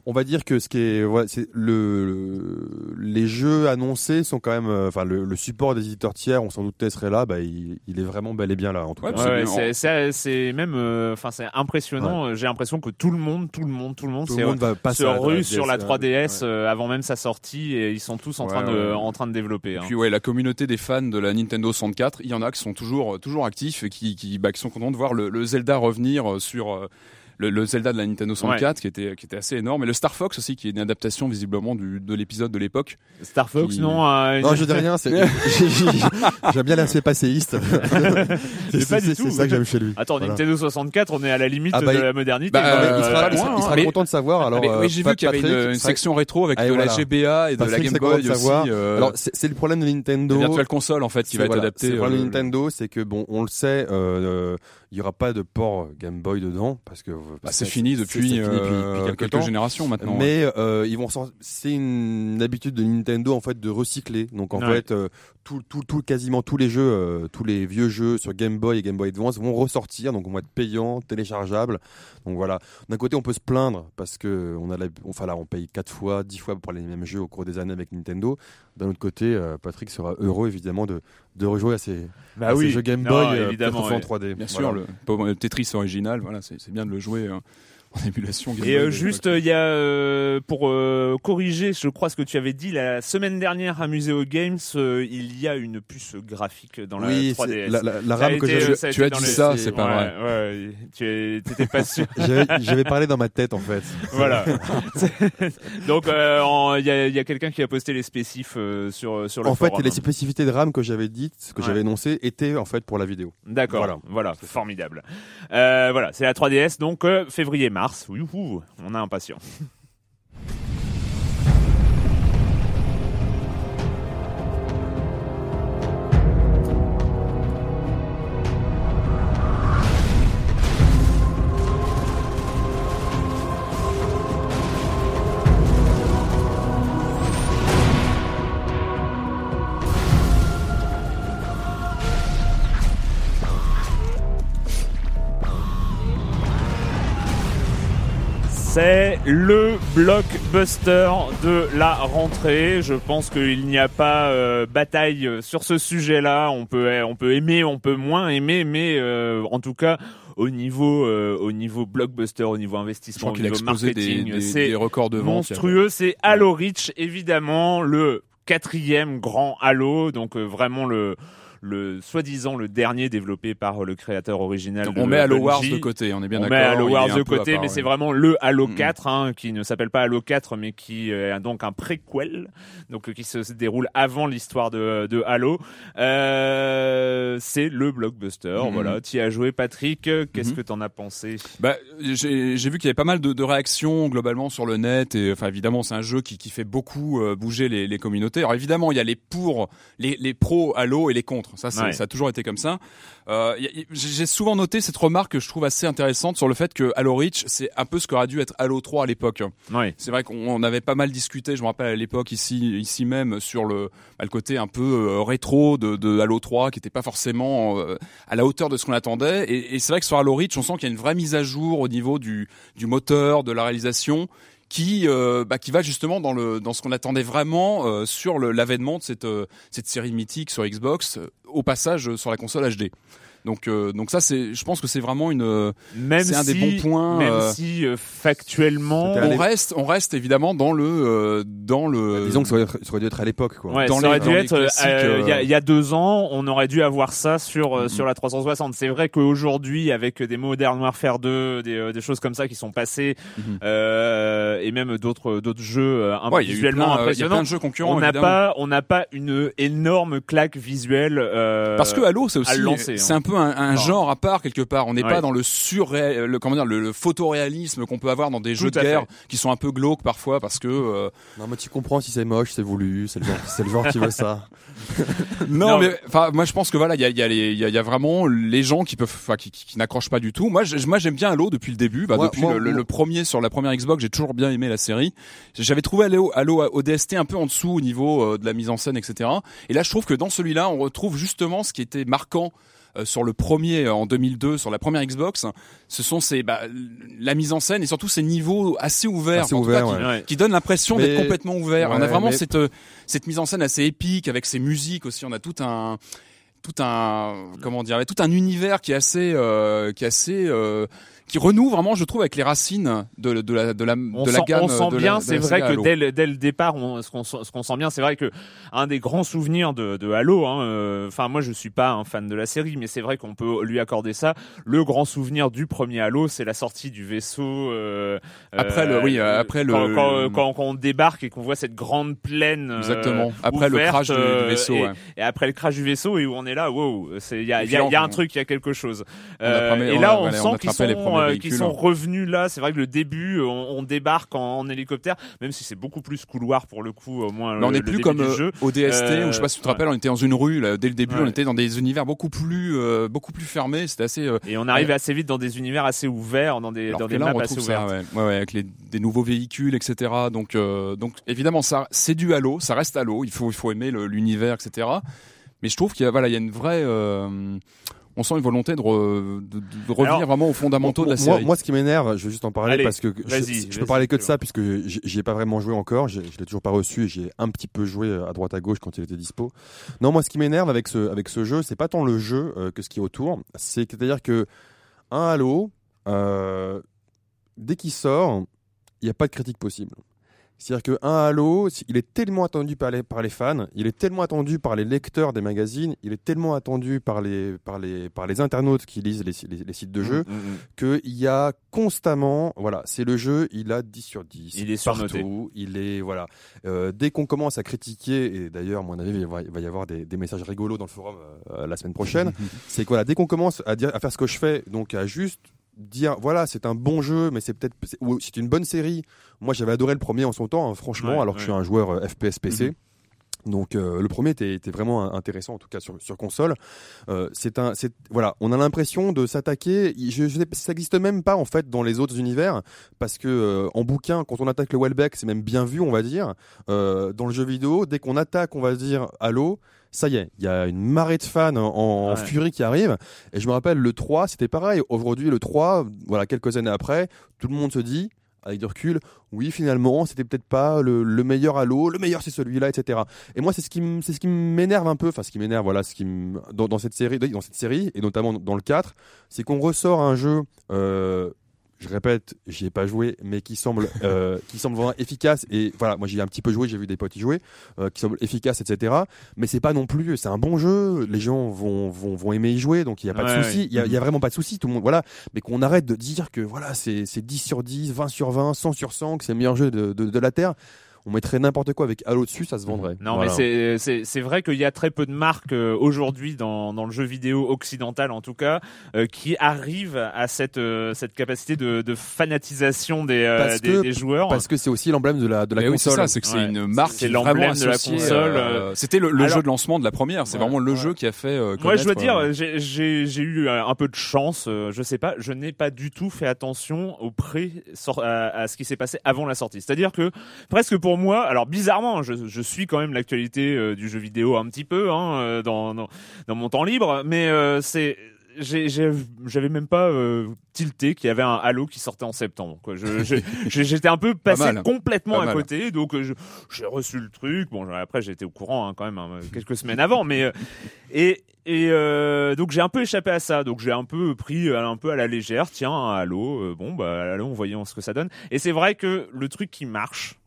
Speaker 3: on va dire que ce qui est, ouais, c'est le, les jeux annoncés sont quand même, euh, enfin, le, le support des éditeurs tiers, on s'en doutait serait là, bah, il, il est vraiment bel et bien là, en tout
Speaker 4: Ouais,
Speaker 3: cas.
Speaker 1: Ouais,
Speaker 4: c'est
Speaker 1: c'est c'est c'est même euh, enfin c'est impressionnant. J'ai l'impression que tout le monde, tout le monde, tout le monde,
Speaker 3: Tout
Speaker 1: s'est-
Speaker 3: le monde va passer
Speaker 1: se rue
Speaker 3: 3DS,
Speaker 1: sur la
Speaker 3: ouais.
Speaker 1: 3DS euh, avant même sa sortie et ils sont tous en
Speaker 4: Ouais,
Speaker 1: train de en train de développer. hein.
Speaker 4: Puis ouais, la communauté des fans de la Nintendo 64, il y en a qui sont toujours toujours actifs et qui qui, bah, qui sont contents de voir le, le Zelda revenir euh, sur euh, le, le Zelda de la Nintendo 64 qui était qui était assez énorme et le Star Fox aussi qui est une adaptation visiblement du, de l'épisode de l'époque.
Speaker 1: Star Fox,
Speaker 4: qui-
Speaker 1: non euh,
Speaker 3: Non, je dis rien, c'est, j'ai- [laughs] j'ai- [laughs] j'aime bien l'aspect passéiste. [laughs]
Speaker 1: Mais pas du
Speaker 3: c'est,
Speaker 1: tout.
Speaker 3: c'est ça que j'aime chez lui.
Speaker 1: Attends,
Speaker 3: Voilà.
Speaker 1: Nintendo 64, on est à la limite
Speaker 3: Ah bah,
Speaker 1: de la modernité.
Speaker 4: bah, euh,
Speaker 3: il sera,
Speaker 4: pas
Speaker 3: il sera-
Speaker 4: loin,
Speaker 3: il sera
Speaker 4: mais-
Speaker 3: content de savoir. Alors,
Speaker 4: Mais
Speaker 3: euh,
Speaker 4: oui, j'ai vu
Speaker 3: Pat-
Speaker 4: qu'il y avait une, section rétro avec
Speaker 3: Ah,
Speaker 4: de
Speaker 3: voilà.
Speaker 4: la GBA et de la Game Boy aussi. euh,
Speaker 3: Alors, c'est, c'est le problème de Nintendo.
Speaker 4: la Virtual Console en fait qui
Speaker 3: C'est-
Speaker 4: va être
Speaker 3: voilà,
Speaker 4: adapté.
Speaker 3: C'est le problème
Speaker 4: euh,
Speaker 3: de Nintendo, c'est que bon, on le sait, euh, il y aura pas de port Game Boy dedans parce que
Speaker 4: bah, c'est fini depuis,
Speaker 3: fini
Speaker 4: euh,
Speaker 3: depuis quelques
Speaker 4: générations maintenant. ouais.
Speaker 3: Mais euh, ils vont c'est une habitude de Nintendo en fait de recycler. Donc en
Speaker 1: Ouais.
Speaker 3: fait euh, tout, tout, tout quasiment tous les jeux, euh, tous les vieux jeux sur Game Boy et Game Boy Advance vont ressortir. Donc vont être payants, téléchargeables. Donc voilà. D'un côté on peut se plaindre parce que on a la, enfin là on paye quatre fois, dix fois pour les mêmes jeux au cours des années avec Nintendo. D'un autre côté, euh, Patrick sera heureux évidemment de de rejouer à ces,
Speaker 1: bah
Speaker 3: à
Speaker 1: oui,
Speaker 3: jeux Game
Speaker 1: Non,
Speaker 3: Boy euh,
Speaker 1: évidemment.
Speaker 3: en 3D.
Speaker 4: Bien
Speaker 3: Voilà.
Speaker 4: sûr, le, le Tetris original, voilà, c'est bien de le jouer. euh, [laughs] en émulation. Game
Speaker 1: Et
Speaker 4: Boy
Speaker 1: euh, juste, il y a euh, pour euh, corriger, je crois ce que tu avais dit la semaine dernière à Museo Games, euh, il y a une puce graphique dans la
Speaker 3: Oui,
Speaker 1: 3DS.
Speaker 3: c'est la, la, RAM que
Speaker 1: été, euh,
Speaker 4: tu as dit
Speaker 1: les-
Speaker 4: ça, c'est pas
Speaker 1: ouais,
Speaker 4: vrai.
Speaker 1: Ouais, tu t'étais pas sûr. [laughs]
Speaker 3: j'avais parlé dans ma tête en fait. [laughs]
Speaker 1: voilà. Donc euh, il y a, il y a quelqu'un qui a posté les spécifs euh, sur sur le
Speaker 3: En fait, les spécificités de RAM que j'avais dites, que
Speaker 1: Ouais.
Speaker 3: j'avais énoncées, étaient en fait pour la vidéo.
Speaker 1: D'accord, voilà,
Speaker 3: Voilà.
Speaker 1: formidable. Euh, voilà, c'est la 3DS, donc euh, février-mars. Youhou, on a impatient. C'est [laughs] le blockbuster de la rentrée. Je pense qu'il n'y a pas euh, bataille sur ce sujet-là. On peut, on peut aimer, on peut moins aimer, mais euh, en tout cas, au niveau, euh, au niveau blockbuster, au niveau investissement, au niveau marketing, c'est
Speaker 4: records de vente.
Speaker 1: monstrueux. C'est Halo Reach, évidemment, le quatrième grand Halo, donc euh, vraiment le le soi-disant le dernier développé par le créateur original.
Speaker 4: Donc,
Speaker 1: de
Speaker 4: on met Halo Wars de côté, on est bien
Speaker 1: on
Speaker 4: d'accord.
Speaker 1: met Halo Wars de côté,
Speaker 4: part,
Speaker 1: mais c'est vraiment le Halo
Speaker 4: Mhm.
Speaker 1: 4, hein, qui ne s'appelle pas Halo 4, mais qui est donc un préquel, donc euh, qui se déroule avant l'histoire de, de Halo. Euh, c'est le blockbuster,
Speaker 4: Mhm.
Speaker 1: voilà. Tu as joué, Patrick. Qu'est-ce
Speaker 4: Mhm.
Speaker 1: que t'en as pensé?
Speaker 4: Bah, j'ai j'ai vu qu'il y avait pas mal de, de réactions globalement sur le net et enfin évidemment c'est un jeu qui, qui fait beaucoup euh, bouger les, les communautés. Alors évidemment il y a les pour, les, les pros Halo et les contre. Ça
Speaker 1: Ouais.
Speaker 4: ça a toujours été comme ça. Euh, j'ai souvent noté cette remarque que je trouve assez intéressante sur le fait que Halo Reach c'est un peu ce qu'aurait dû être Halo 3 à l'époque. C'est vrai qu'on on avait pas mal discuté, je me rappelle à l'époque ici, ici même, sur le, bah, le côté un peu euh, rétro de, de Halo 3, qui était pas forcément euh, à la hauteur de ce qu'on attendait. Et, et c'est vrai que sur Halo Reach, on sent qu'il y a une vraie mise à jour au niveau du, du moteur, de la réalisation, qui, euh, bah, qui va justement dans, le, dans ce qu'on attendait vraiment euh, sur l'avènement de cette, euh, cette série mythique sur Xbox, euh, au passage euh, sur la console HD. Donc, euh, donc ça, c'est, je pense que c'est vraiment une.
Speaker 1: Même
Speaker 4: C'est un des
Speaker 1: si,
Speaker 4: bons points,
Speaker 1: Même
Speaker 4: euh,
Speaker 1: si euh, factuellement,
Speaker 4: On reste, on reste évidemment dans le, euh, dans le.
Speaker 3: Disons que ça aurait, ça aurait dû être à l'époque, quoi.
Speaker 1: Ouais,
Speaker 4: dans
Speaker 1: ça aurait
Speaker 4: les-
Speaker 1: dû être
Speaker 4: classiques,
Speaker 1: il y, a, il y a deux ans, on aurait dû avoir ça sur
Speaker 4: Mhm.
Speaker 1: sur la 360. C'est vrai qu'aujourd'hui, avec des Modern Warfare 2, des, euh, des choses comme ça qui sont passées,
Speaker 4: Mhm.
Speaker 1: euh, et même d'autres d'autres jeux un-
Speaker 4: Ouais,
Speaker 1: visuellement
Speaker 4: plein, il y a
Speaker 1: impressionnants,
Speaker 4: plein de jeux concurrents.
Speaker 1: on n'a pas on n'a pas une énorme claque visuelle. euh,
Speaker 4: Parce que Halo, c'est aussi,
Speaker 1: lancer,
Speaker 4: c'est
Speaker 1: hein.
Speaker 4: un peu un, genre à part quelque part. On n'est
Speaker 1: ouais.
Speaker 4: pas dans le sur, le comment dire, le, le photoréalisme qu'on peut avoir dans des
Speaker 1: Tout
Speaker 4: jeux de guerre
Speaker 1: fait.
Speaker 4: qui sont un peu glauques parfois parce que euh,
Speaker 3: Non, mais tu comprends si c'est moche, c'est voulu, c'est le genre, c'est le genre qui veut ça. [laughs]
Speaker 4: non,
Speaker 1: Non.
Speaker 4: mais enfin moi je pense que voilà il y a il y a y y a vraiment les gens qui peuvent enfin qui, qui, qui n'accrochent pas du tout. Moi je- moi j'aime bien Halo depuis le début. Bah, depuis
Speaker 3: moi-
Speaker 4: le, le-
Speaker 3: moi-
Speaker 4: le premier sur la première Xbox j'ai toujours bien aimé la série. J'avais trouvé Halo Halo ODST un peu en dessous au niveau euh, de la mise en scène etc. Et là je trouve que dans celui-là on retrouve justement ce qui était marquant sur le premier euh, en 2002 sur la première Xbox, ce sont ces bah, la mise en scène et surtout ces niveaux assez ouverts,
Speaker 3: Assez
Speaker 4: cas,
Speaker 3: ouverts,
Speaker 4: qui,
Speaker 3: ouais.
Speaker 1: Ouais.
Speaker 4: qui donnent l'impression
Speaker 3: Mais-
Speaker 4: d'être complètement ouvert. on a vraiment
Speaker 3: mais-
Speaker 4: cette euh, cette mise en scène assez épique avec ses musiques aussi. On a tout un tout un comment dire tout un univers qui est assez euh, qui est assez euh, qui renoue vraiment je trouve avec les racines de, de la de la
Speaker 1: On
Speaker 4: de
Speaker 1: sent,
Speaker 4: la gamme
Speaker 1: on sent
Speaker 4: de la-
Speaker 1: bien,
Speaker 4: de
Speaker 1: c'est
Speaker 4: la
Speaker 1: vrai que dès le, dès le départ, on, ce qu'on sent- ce qu'on sent bien, c'est vrai que un des grands souvenirs de, de Halo, hein, euh, enfin moi je suis pas un fan de la série, mais c'est vrai qu'on peut lui accorder ça. Le grand souvenir du premier Halo, c'est la sortie du vaisseau. euh,
Speaker 4: Après le- oui, après le-
Speaker 1: quand, quand,
Speaker 4: le-
Speaker 1: quand- quand on débarque et qu'on voit cette grande plaine.
Speaker 4: exactement après le crash du, du vaisseau
Speaker 1: et,
Speaker 4: ouais.
Speaker 1: et après le crash du vaisseau et où on est là, wow, il y a, y y un truc, il y a quelque chose. Euh, et là, on sent qu'ils sont, euh, sont revenus là. C'est vrai que le début, on, on débarque en, en hélicoptère, même si c'est beaucoup plus couloir pour le coup, au moins. Le,
Speaker 4: on n'est
Speaker 1: le
Speaker 4: plus comme euh, au DST
Speaker 1: Euh,
Speaker 4: où je sais pas si tu te
Speaker 1: ouais.
Speaker 4: rappelles on était dans une rue là, dès le début
Speaker 1: Ouais.
Speaker 4: on était dans des univers beaucoup plus euh, beaucoup plus fermés c'était assez euh,
Speaker 1: Et on arrive assez vite dans des univers assez ouverts, dans des, dans des
Speaker 4: là,
Speaker 1: maps
Speaker 4: on
Speaker 1: assez
Speaker 4: ouais. Ouais, avec les, des nouveaux véhicules, etc. Donc, euh, donc évidemment, ça, c'est du Halo, ça reste Halo. Il faut, il faut aimer l'univers, etc. Mais je trouve qu'il y a, voilà, il y a une vraie, euh, on sent une volonté de, re- de- de revenir
Speaker 1: Alors,
Speaker 4: vraiment aux fondamentaux de la série.
Speaker 3: moi, ce qui m'énerve, je vais juste en parler
Speaker 1: Allez,
Speaker 3: parce que je, je peux parler que de ça puisque j'y ai pas vraiment joué encore. j'ai- Je l'ai toujours pas reçu et j'ai un petit peu joué à droite à gauche quand il était dispo. Non, moi, ce qui m'énerve avec ce avec ce jeu, c'est pas tant le jeu euh, que ce qui est autour. C'est c'est-à-dire que un Halo, euh, dès qu'il sort, il n'y a pas de critique possible. C'est-à-dire que un Halo, il est tellement attendu par les, par les fans, il est tellement attendu par les lecteurs des magazines, il est tellement attendu par les, par les, par les internautes qui lisent les, les, sites de jeux,
Speaker 4: Mm, mm, mm.
Speaker 3: qu'il y a constamment, voilà, c'est le jeu, il a 10 sur 10.
Speaker 1: Il est surnoté.
Speaker 3: partout, il est, voilà. Euh, dès qu'on commence à critiquer, et d'ailleurs, à mon avis, il va, il va y avoir des, des messages rigolos dans le forum euh, la semaine prochaine, [laughs] c'est que voilà, dès qu'on commence à dire, à faire ce que je fais, donc à juste dire voilà c'est un bon jeu mais c'est peut-être c'est- ou c'est une bonne série. Moi j'avais adoré le premier en son temps hein, franchement
Speaker 1: Ouais,
Speaker 3: alors que je suis un joueur euh, FPS PC
Speaker 1: Mhm.
Speaker 3: donc euh, le premier était, était vraiment intéressant en tout cas sur, sur console. Euh, c'est un c'est voilà on a l'impression de s'attaquer je, je, ça n'existe même pas en fait dans les autres univers parce que euh, en bouquin quand on attaque le Welbeck c'est même bien vu on va dire. Dans le jeu vidéo dès qu'on attaque on va dire Halo ça y est, il y a une marée de fans en, en
Speaker 1: Ouais.
Speaker 3: furie qui arrive. Et je me rappelle, le 3, c'était pareil. Aujourd'hui, le 3, voilà, quelques années après, tout le monde se dit, avec du recul, oui, finalement, c'était peut-être pas le, le meilleur Halo, le meilleur c'est celui-là, etc. Et moi, c'est ce qui m- c'est ce qui m'énerve un peu, enfin, ce qui m'énerve, voilà, ce qui dans cette série, dans cette série, et notamment dans le 4, c'est qu'on ressort un jeu, euh, je répète, j'y ai pas joué, mais qui semble, euh, [laughs] qui semble vraiment efficace. Et voilà, moi j'y ai un petit peu joué, j'ai vu des potes y jouer, euh, qui semble efficace, etc. Mais c'est pas non plus, c'est un bon jeu. Les gens vont vont, vont aimer y jouer, donc il y a pas
Speaker 1: Ouais,
Speaker 3: de souci.
Speaker 1: ouais.
Speaker 3: Il y a, il y a vraiment pas de souci. Tout le monde, voilà. Mais qu'on arrête de dire que voilà, c'est c'est 10 sur 10, 20 sur 20, 100 sur 100, que c'est le meilleur jeu de, de, de la terre. On mettrait n'importe quoi avec Halo dessus, ça se vendrait.
Speaker 1: Non,
Speaker 3: Voilà.
Speaker 1: mais c'est- c'est c'est vrai qu'il y a très peu de marques euh, aujourd'hui dans, dans le jeu vidéo occidental en tout cas euh, qui arrivent à cette euh, cette capacité de, de fanatisation des, euh,
Speaker 3: Parce
Speaker 1: des,
Speaker 3: que-
Speaker 1: des joueurs.
Speaker 3: parce que c'est aussi l'emblème de la de la
Speaker 4: Mais oui, c'est
Speaker 3: console.
Speaker 4: ça, c'est que c'est
Speaker 1: Ouais.
Speaker 4: une marque
Speaker 1: C'est
Speaker 4: qui est
Speaker 1: l'emblème de la console,
Speaker 4: euh, C'était le, le
Speaker 1: Alors-
Speaker 4: jeu de lancement de la première. C'est
Speaker 3: Ouais,
Speaker 4: vraiment le
Speaker 3: ouais.
Speaker 4: jeu qui a fait. euh,
Speaker 1: Moi, je dois dire, j'ai- j'ai j'ai eu un peu de chance. euh, Je sais pas, je n'ai pas du tout fait attention au pré à, à ce qui s'est passé avant la sortie. C'est-à-dire que presque pour moi, alors bizarrement, je, je suis quand même l'actualité euh, du jeu vidéo un petit peu hein, euh, dans, dans dans mon temps libre, mais euh, c'est j'avais même pas euh, tilté qu'il y avait un Halo qui sortait en septembre. [laughs] J'étais un peu passé
Speaker 4: mal.
Speaker 1: complètement
Speaker 4: Pas
Speaker 1: à
Speaker 4: mal.
Speaker 1: côté, donc euh, j'ai reçu le truc. Bon, après j'étais au courant hein, quand même hein, quelques semaines avant, mais euh, et et donc j'ai un peu échappé à ça. Donc j'ai un peu pris un peu à la légère. Tiens, un Halo, bon bah allons voyons ce que ça donne. Et c'est vrai que le truc qui marche.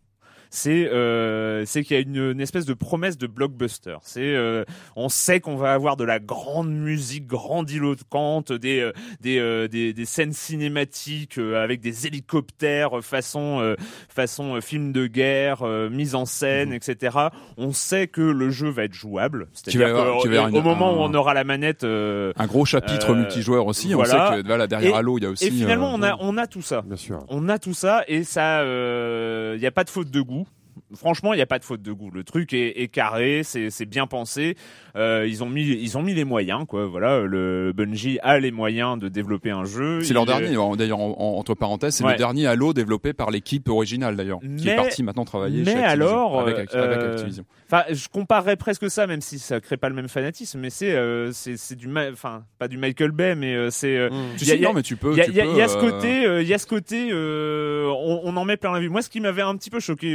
Speaker 1: C'est euh, c'est qu'il y a une, une espèce de promesse de blockbuster. C'est euh, on sait qu'on va avoir de la grande musique grandiloquente, des euh, des, euh, des des scènes cinématiques euh, avec des hélicoptères façon euh, façon euh, film de guerre, euh, mise en scène,
Speaker 4: Mhm.
Speaker 1: etc. On sait que le jeu va être jouable. C'est-à-dire au moment
Speaker 4: un-
Speaker 1: où on aura la manette. euh,
Speaker 4: un gros chapitre
Speaker 1: Euh,
Speaker 4: multijoueur aussi.
Speaker 1: voilà.
Speaker 4: On sait que voilà, derrière
Speaker 1: Et-
Speaker 4: Halo, il y a aussi.
Speaker 1: et finalement,
Speaker 4: euh,
Speaker 1: on a on a tout ça.
Speaker 3: Bien sûr.
Speaker 1: On a tout ça et ça, il n'y a pas de faute de goût. Franchement, il n'y a pas de faute de goût. Le truc est, est carré, c'est bien pensé. Euh, ils ont mis ils ont mis les moyens quoi. Voilà, le Bungie a les moyens de développer un jeu.
Speaker 4: C'est leur dernier, en- d'ailleurs, en- en- entre parenthèses, c'est
Speaker 1: Ouais.
Speaker 4: le dernier Halo développé par l'équipe originale, d'ailleurs, qui est parti maintenant travailler
Speaker 1: mais
Speaker 4: chez
Speaker 1: alors,
Speaker 4: avec, avec
Speaker 1: euh,
Speaker 4: Activision.
Speaker 1: Enfin, je comparerais presque ça, même si ça crée pas le même fanatisme, mais c'est euh, c'est du enfin pas du Michael Bay, mais euh, c'est euh,
Speaker 4: Tu sais, non, mais tu peux.
Speaker 1: Il y a, y y ce côté, il y a ce côté, on, on en met plein la vue. Moi, ce qui m'avait un petit peu choqué,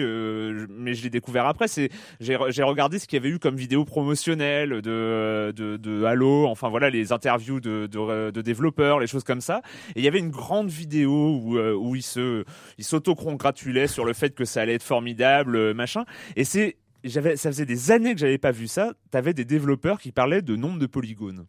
Speaker 1: mais je l'ai découvert après, c'est j'ai re- j'ai regardé ce qu'il y avait eu comme vidéo promotionnelle de, de de Halo, enfin voilà les interviews de, de développeurs, les choses comme ça. Et il y avait une grande vidéo où euh, où ils se ils s'auto-congratulaient sur le fait que ça allait être formidable, machin. Et c'est j'avais ça faisait des années que j'avais pas vu ça. T'avais des développeurs qui parlaient de nombre de polygones.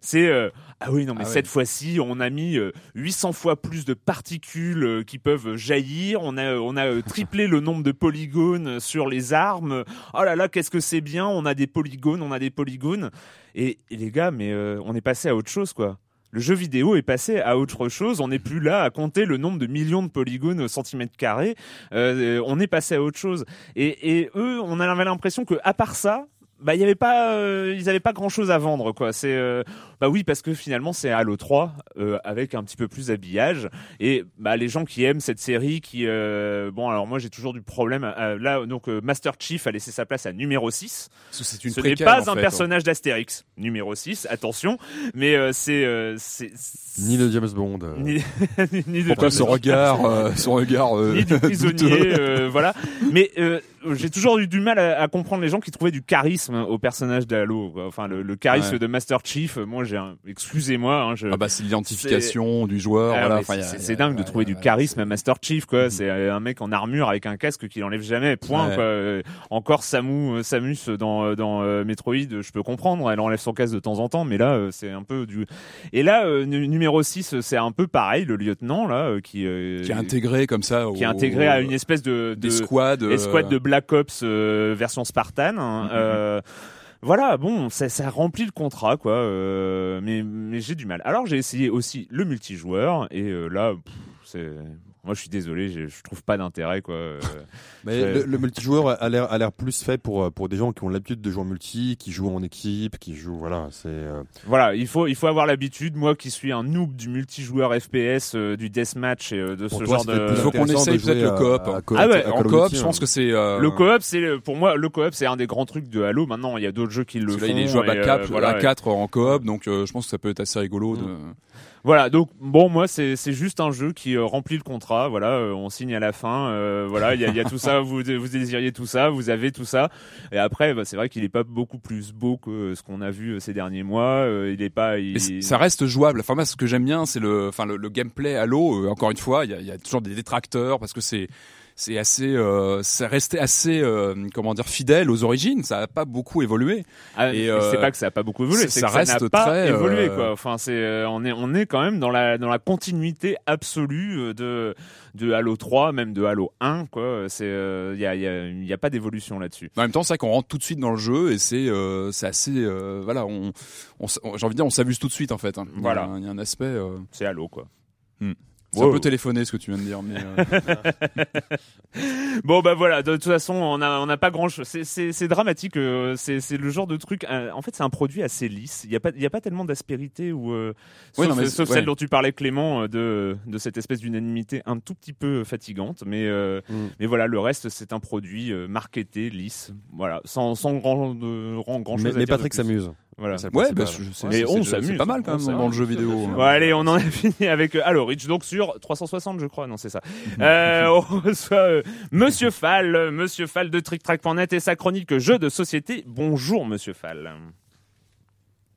Speaker 1: C'est euh, ah oui non mais
Speaker 4: Ah ouais.
Speaker 1: cette fois-ci on a mis euh, 800 fois plus de particules euh, qui peuvent jaillir. On a on a euh, triplé le nombre de polygones sur les armes. Oh là là qu'est-ce que c'est bien. On a des polygones, on a des polygones. Et, et les gars mais euh, on est passé à autre chose quoi. Le jeu vidéo est passé à autre chose. On n'est plus là à compter le nombre de millions de polygones au centimètre carré. Euh, on est passé à autre chose. Et, et eux, on avait l'impression que à part ça, bah il y avait pas, euh, ils avaient pas grand chose à vendre quoi. C'est euh, bah oui parce que finalement c'est Halo 3 euh, avec un petit peu plus d'habillage et bah les gens qui aiment cette série qui euh, bon alors moi j'ai toujours du problème euh, là donc euh, Master Chief a laissé sa place à numéro 6
Speaker 4: parce que c'est une
Speaker 1: ce n'est pas
Speaker 4: en
Speaker 1: un
Speaker 4: fait.
Speaker 1: personnage d'Astérix numéro 6 attention mais euh, c'est euh, c'est
Speaker 3: Ni de James Bond. euh.
Speaker 1: ni, [laughs] ni de
Speaker 4: Pourquoi ce regard, [laughs] euh, son regard euh,
Speaker 1: ni du prisonnier, euh, voilà. Mais euh, j'ai toujours eu du mal à, à, comprendre les gens qui trouvaient du charisme au personnage d'Halo. Enfin, le, le charisme
Speaker 4: Ouais.
Speaker 1: de Master Chief. Moi, j'ai un, excusez-moi, hein, je.
Speaker 4: Ah bah c'est l'identification du joueur.
Speaker 1: Ah,
Speaker 4: voilà. Enfin,
Speaker 1: c'est dingue de trouver du charisme à Master Chief, quoi.
Speaker 4: Mhm.
Speaker 1: C'est euh, un mec en armure avec un casque qu'il enlève jamais. Point. Quoi. Euh, Encore Samu, euh, Samus dans euh, dans euh, Metroid, je peux comprendre. Elle enlève son casque de temps en temps, mais là, euh, c'est un peu du. Et là, euh, nu- numéro 6 c'est un peu pareil, le lieutenant là, euh, qui euh,
Speaker 4: qui est intégré comme ça.
Speaker 1: qui est
Speaker 4: au-
Speaker 1: intégré à une espèce de,
Speaker 4: des
Speaker 1: de
Speaker 4: squads. euh,
Speaker 1: escouade de Black Ops euh, version Spartan. hein.
Speaker 4: Mhm.
Speaker 1: Euh, voilà, bon, ça, ça remplit le contrat, quoi. euh, mais mais j'ai du mal. Alors j'ai essayé aussi le multijoueur et euh, là, c'est moi je suis désolé, j'ai- je trouve pas d'intérêt, quoi. euh. [laughs]
Speaker 3: Mais le, le multijoueur a l'air a l'air plus fait pour euh, pour des gens qui ont l'habitude de jouer en multi, qui jouent en équipe, qui jouent voilà, c'est euh,
Speaker 1: voilà, il faut il faut avoir l'habitude. Moi qui suis un noob du multijoueur FPS, euh, du deathmatch et euh, de
Speaker 3: Pour
Speaker 1: ce
Speaker 3: toi,
Speaker 1: genre de.
Speaker 4: Il faut qu'on essaye peut-être le coop.
Speaker 1: Ah ouais,
Speaker 3: à
Speaker 4: En coop, je
Speaker 3: hein.
Speaker 4: pense que c'est. euh,
Speaker 1: Le coop, c'est pour moi le coop, c'est un des grands trucs de Halo. Maintenant, il y a d'autres jeux qui le font.
Speaker 4: Il est jouable à,
Speaker 1: et, euh,
Speaker 4: cap,
Speaker 1: voilà,
Speaker 4: à 4 en coop, donc euh, je pense que ça peut être assez rigolo. De...
Speaker 1: Voilà, donc bon, moi c'est c'est juste un jeu qui euh, remplit le contrat. Voilà, euh, on signe à la fin. euh, voilà, il y a, y a tout ça. [laughs] Vous vous désiriez tout ça, vous avez tout ça. Et après, bah, c'est vrai qu'il est pas beaucoup plus beau que ce qu'on a vu euh, ces derniers mois. Euh, il est pas. Il...
Speaker 4: Mais ça reste jouable. Enfin, moi, ce que j'aime bien, c'est le, enfin, le, le gameplay Halo. Euh, encore une fois, il y a, y a toujours des détracteurs parce que c'est, c'est assez, euh, c'est resté assez, euh, comment dire, fidèle aux origines. Ça a pas beaucoup évolué.
Speaker 1: Ah,
Speaker 4: et, euh,
Speaker 1: c'est pas que ça a pas beaucoup évolué,
Speaker 4: c'est- ça
Speaker 1: que ça
Speaker 4: reste
Speaker 1: n'a pas
Speaker 4: très,
Speaker 1: évolué
Speaker 4: euh,
Speaker 1: quoi. Enfin, c'est on est on est quand même dans la dans la continuité absolue de de Halo 3, même de Halo 1 quoi. C'est il y a il y a y a pas d'évolution là-dessus.
Speaker 4: En même temps, c'est vrai qu'on rentre tout de suite dans le jeu et c'est, c'est assez, voilà, on, j'ai envie de dire, on s'amuse tout de suite en fait. hein. Il y a
Speaker 1: Voilà.
Speaker 4: un- Il y a un aspect.
Speaker 1: C'est Halo quoi.
Speaker 4: C'est un
Speaker 1: Wow.
Speaker 4: peu téléphoné ce que tu viens de dire, mais. euh, [laughs]
Speaker 1: Bon bah voilà, de toute façon, on a on n'a pas grand chose. C'est dramatique. euh, c'est le genre de truc. euh, en fait, c'est un produit assez lisse. Il y a pas il y a pas tellement d'aspérité ou euh,
Speaker 4: Ouais,
Speaker 1: sauf,
Speaker 4: non, mais
Speaker 1: sauf
Speaker 4: c'est-
Speaker 1: celle
Speaker 4: ouais.
Speaker 1: dont tu parlais Clément euh, de de cette espèce d'unanimité un tout petit peu fatigante. Mais euh,
Speaker 3: Mm.
Speaker 1: mais voilà, le reste c'est un produit euh, marketé, lisse. Voilà, sans sans grand de grand, grand chose.
Speaker 3: Mais,
Speaker 1: à
Speaker 3: mais
Speaker 1: dire de
Speaker 3: Patrick s'amuse.
Speaker 1: Voilà.
Speaker 4: Ouais, bah, c'est,
Speaker 1: Mais
Speaker 4: c'est-
Speaker 1: on
Speaker 4: c'est-
Speaker 1: s'amuse,
Speaker 4: c'est pas mal quand même dans le jeu vidéo.
Speaker 1: Bon, allez, on en a [laughs] fini avec euh, Halo Reach, donc sur 360, je crois. Non, c'est ça. Euh, on [laughs] reçoit euh, Monsieur Fall, euh, Monsieur Fall de TrickTrack.net et sa chronique jeux de société. Bonjour, Monsieur Fall.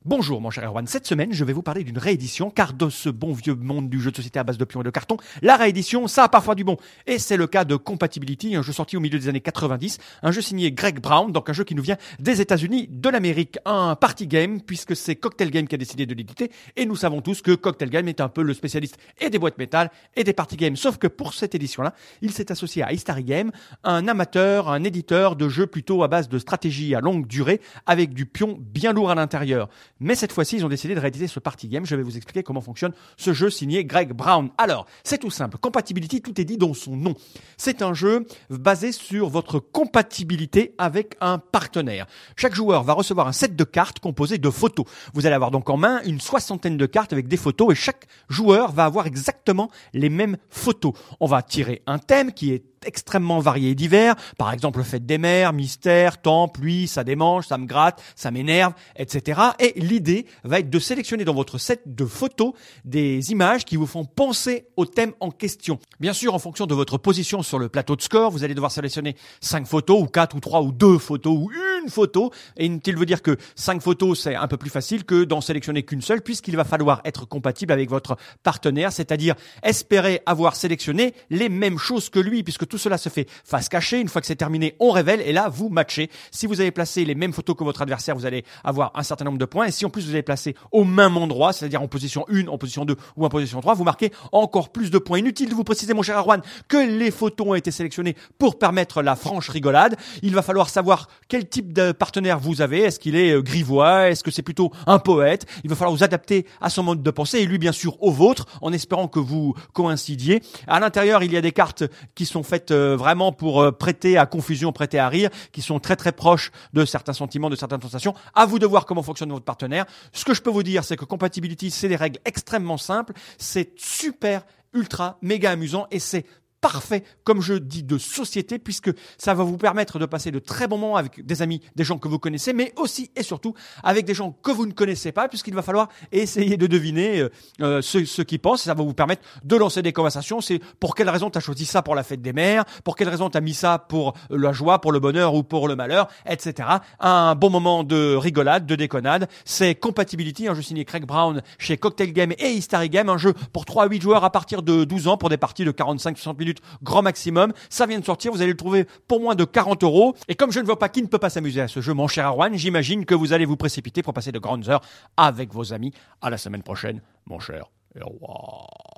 Speaker 5: Bonjour mon cher Erwan, cette semaine je vais vous parler d'une réédition car de ce bon vieux monde du jeu de société à base de pions et de carton, la réédition ça a parfois du bon. Et c'est le cas de Compatibility, un jeu sorti au milieu des années 90, un jeu signé Greg Brown, donc un jeu qui nous vient des États-Unis, de l'Amérique, un party game puisque c'est Cocktail Game qui a décidé de l'éditer et nous savons tous que Cocktail Game est un peu le spécialiste et des boîtes métal et des party games. Sauf que pour cette édition-là, il s'est associé à Istari Game, un amateur, un éditeur de jeux plutôt à base de stratégie à longue durée avec du pion bien lourd à l'intérieur. Mais cette fois-ci, ils ont décidé de rééditer ce party game. Je vais vous expliquer comment fonctionne ce jeu signé Greg Brown. Alors, c'est tout simple. Compatibility, tout est dit dans son nom. C'est un jeu basé sur votre compatibilité avec un partenaire. Chaque joueur va recevoir un set de cartes composé de photos. Vous allez avoir donc en main une soixantaine de cartes avec des photos et chaque joueur va avoir exactement les mêmes photos. On va tirer un thème qui est extrêmement varié et divers. Par exemple, fête des mers, mystère, temps, pluie, ça démange, ça me gratte, ça m'énerve, etc. Et l'idée va être de sélectionner dans votre set de photos des images qui vous font penser au thème en question. Bien sûr, en fonction de votre position sur le plateau de score, vous allez devoir sélectionner 5 photos ou 4 ou 3 ou 2 photos ou une photo. Et inutile veut dire que 5 photos, c'est un peu plus facile que d'en sélectionner qu'une seule puisqu'il va falloir être compatible avec votre partenaire, c'est-à-dire espérer avoir sélectionné les mêmes choses que lui puisque tout cela se fait face cachée. Une fois que c'est terminé, on révèle et là, vous matchez. Si vous avez placé les mêmes photos que votre adversaire, vous allez avoir un certain nombre de points. Et si en plus vous avez placé au même endroit, c'est-à-dire en position 1, en position 2 ou en position 3, vous marquez encore plus de points. Inutile de vous préciser, mon cher Arwan, que les photos ont été sélectionnées pour permettre la franche rigolade. Il va falloir savoir quel type de partenaire vous avez. Est-ce qu'il est euh, grivois? Est-ce que c'est plutôt un poète? Il va falloir vous adapter à son mode de pensée et lui, bien sûr, au vôtre, en espérant que vous coïncidiez. À l'intérieur, il y a des cartes qui sont faites euh, vraiment pour euh, prêter à confusion, prêter à rire, qui sont très très proches de certains sentiments, de certaines sensations. À vous de voir comment fonctionne votre partenaire. Ce que je peux vous dire, c'est que Compatibility, c'est des règles extrêmement simples. C'est super, ultra, méga amusant et c'est parfait comme jeu dit de société puisque ça va vous permettre de passer de très bons moments avec des amis, des gens que vous connaissez, mais aussi et surtout avec des gens que vous ne connaissez pas puisqu'il va falloir essayer de deviner euh, euh, ce, ce qu'ils pensent. Ça va vous permettre de lancer des conversations. C'est pour quelle raison tu as choisi ça pour la fête des mères, pour quelle raison tu as mis ça pour la joie, pour le bonheur ou pour le malheur, etc. Un bon moment de rigolade, de déconnade. C'est Compatibility, un jeu signé Craig Brown chez Cocktail Game et Histary Game, un jeu pour 3 à 8 joueurs à partir de 12 ans pour des parties de 45-60 minutes grand maximum. Ça vient de sortir, vous allez le trouver pour moins de 40 euros. Et comme je ne vois pas qui ne peut pas s'amuser à ce jeu, mon cher Arwan, j'imagine que vous allez vous précipiter pour passer de grandes heures avec vos amis. À la semaine prochaine, mon cher Erwan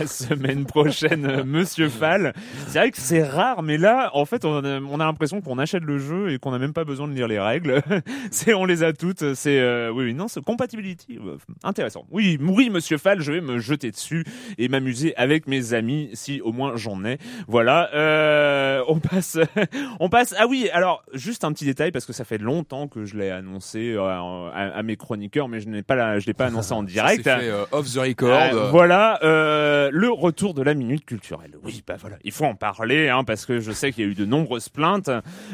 Speaker 1: la semaine prochaine, euh, Monsieur Fall. C'est vrai que c'est rare, mais là, en fait, on a, on a l'impression qu'on achète le jeu et qu'on n'a même pas besoin de lire les règles. [laughs] c'est, on les a toutes. C'est, euh, oui, oui, non, c'est compatibility, euh, intéressant. Oui, oui, Monsieur Fall, je vais me jeter dessus et m'amuser avec mes amis, si au moins j'en ai. Voilà. Euh, on passe, [laughs] on passe. Ah oui, alors juste un petit détail parce que ça fait longtemps que je l'ai annoncé à, à, mes chroniqueurs, mais je n'ai pas, la, je l'ai pas annoncé en [laughs] direct.
Speaker 4: Ça fait, off the record.
Speaker 1: voilà. Euh, euh, le retour de la minute culturelle. Oui, bah voilà, il faut en parler, hein, parce que je sais qu'il y a eu de nombreuses plaintes.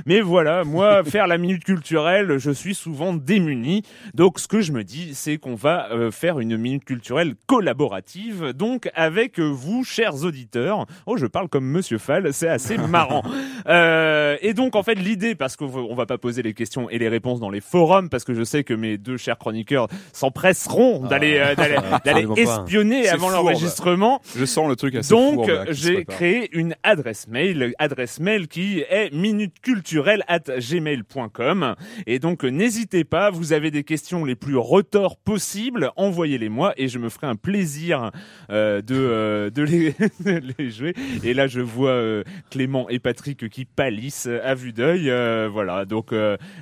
Speaker 1: Mais voilà, moi, [laughs] faire la minute culturelle, je suis souvent démuni. Donc, ce que je me dis, c'est qu'on va euh, faire une minute culturelle collaborative, donc avec vous, chers auditeurs. Oh, je parle comme Monsieur Fall, c'est assez [laughs] marrant. Euh, et donc, en fait, l'idée, parce qu'on va pas poser les questions et les réponses dans les forums, parce que je sais que mes deux chers chroniqueurs s'empresseront d'aller ah. d'aller [laughs] espionner avant l'enregistrement
Speaker 4: je sens le truc assez
Speaker 1: Donc, j'ai créé une adresse mail, adresse mail qui est minuteculturelle@gmail.com et donc n'hésitez pas, vous avez des questions les plus retors possibles, envoyez-les moi et je me ferai un plaisir euh, de euh, de, les, [laughs] les, jouer. Et là, je vois euh, Clément et Patrick qui pâlissent à vue d'œil. voilà, donc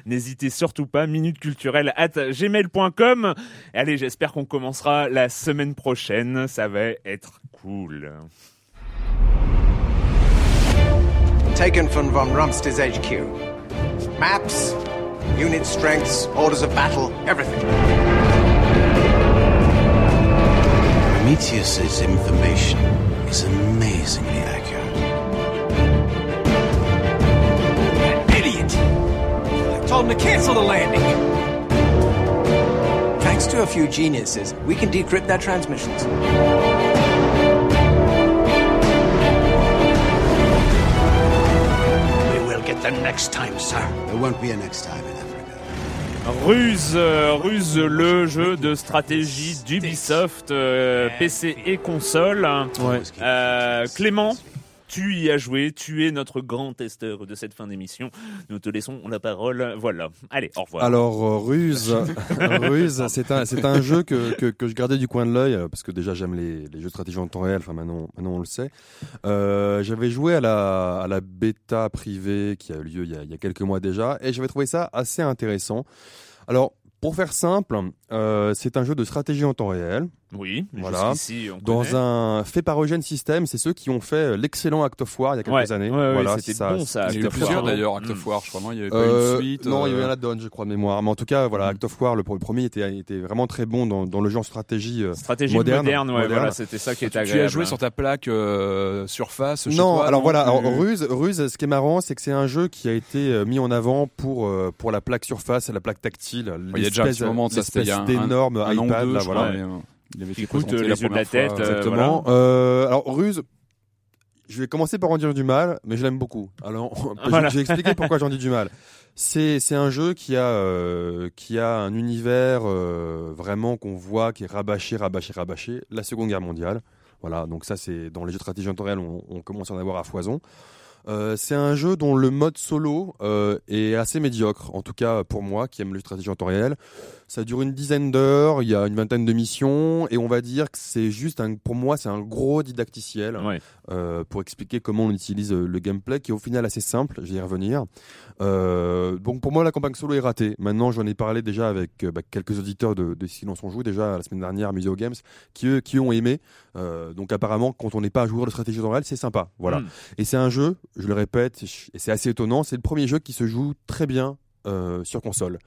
Speaker 1: n'hésitez surtout pas minuteculturelle@gmail.com. Allez, j'espère qu'on commencera la semaine prochaine. Ça va être cool. Taken from von Rumster's HQ. Maps, unit strengths, orders of battle, everything. Prometheus's information is amazingly accurate. An idiot! I told him to cancel the landing. Thanks to a few geniuses, we can decrypt their transmissions. The next time, sir. There won't be a next time in Africa. Ruse, euh, Ruse, le jeu de stratégie d'Ubisoft, euh, PC et console. Ouais. Euh, Clément, tu y as joué, tu es notre grand testeur de cette fin d'émission. Nous te laissons la parole. Voilà. Allez, au revoir.
Speaker 3: Alors, euh, Ruse, [laughs] Ruse, c'est un, un jeu que, que, je gardais du coin de l'œil parce que déjà j'aime les, les jeux de stratégie en temps réel. Enfin, maintenant, maintenant on le sait. Euh, j'avais joué à la, à la bêta privée qui a eu lieu il y a quelques mois déjà et j'avais trouvé ça assez intéressant. Alors, pour faire simple, euh, c'est un jeu de stratégie en temps réel.
Speaker 1: Oui,
Speaker 3: voilà. Dans un fait par Eugène System, c'est ceux qui ont fait euh, l'excellent Act of War il y a quelques années.
Speaker 1: voilà, c'était bon ça.
Speaker 4: Il y a eu plusieurs d'ailleurs Act of War, je crois. Non, il y avait pas
Speaker 3: euh,
Speaker 4: une suite.
Speaker 3: Non, il y avait un add-on, je crois de mémoire. Mais en tout cas, voilà. Act of War, le, premier était, était vraiment très bon dans, dans le genre stratégie,
Speaker 1: stratégie
Speaker 3: moderne.
Speaker 1: moderne, ouais, voilà, c'était ça qui était agréable.
Speaker 4: Tu as joué sur ta plaque Surface chez
Speaker 3: Non,
Speaker 4: toi,
Speaker 3: alors voilà, alors, Ruse, Ruse, ce qui est marrant, c'est que c'est un jeu qui a été mis en avant pour pour la plaque Surface et la plaque tactile.
Speaker 4: Il y a déjà un petit moment, ça c'était
Speaker 3: d'énormes iPad, là, voilà.
Speaker 1: Il avait Écoute, les yeux de la tête.
Speaker 3: Euh, Exactement. Euh, alors, Ruse, je vais commencer par en dire du mal, mais je l'aime beaucoup. Alors, [laughs] voilà. je vais expliquer pourquoi j'en dis du mal. C'est c'est un jeu qui a euh, qui a un univers euh, vraiment qu'on voit qui est rabâché, rabâché, rabâché. La Seconde Guerre mondiale. Voilà, donc ça c'est dans les jeux de stratégie en temps réel, on, on commence à en avoir à foison. Euh, c'est un jeu dont le mode solo euh, est assez médiocre, en tout cas pour moi qui aime les stratégies en temps réel. Ça dure une dizaine d'heures, il y a une vingtaine de missions, et on va dire que c'est juste, un, pour moi, c'est un gros didacticiel euh, pour expliquer comment on utilise le gameplay, qui est au final assez simple, je vais y revenir. Euh, donc pour moi, la campagne solo est ratée. Maintenant, j'en ai parlé déjà avec bah, quelques auditeurs de, de Silence on joue, déjà la semaine dernière, Museo Games, qui, eux, qui ont aimé. donc apparemment, quand on n'est pas un joueur de stratégie en réel, c'est sympa. Voilà. Hmm. Et c'est un jeu, je le répète, et c'est assez étonnant, c'est le premier jeu qui se joue très bien sur console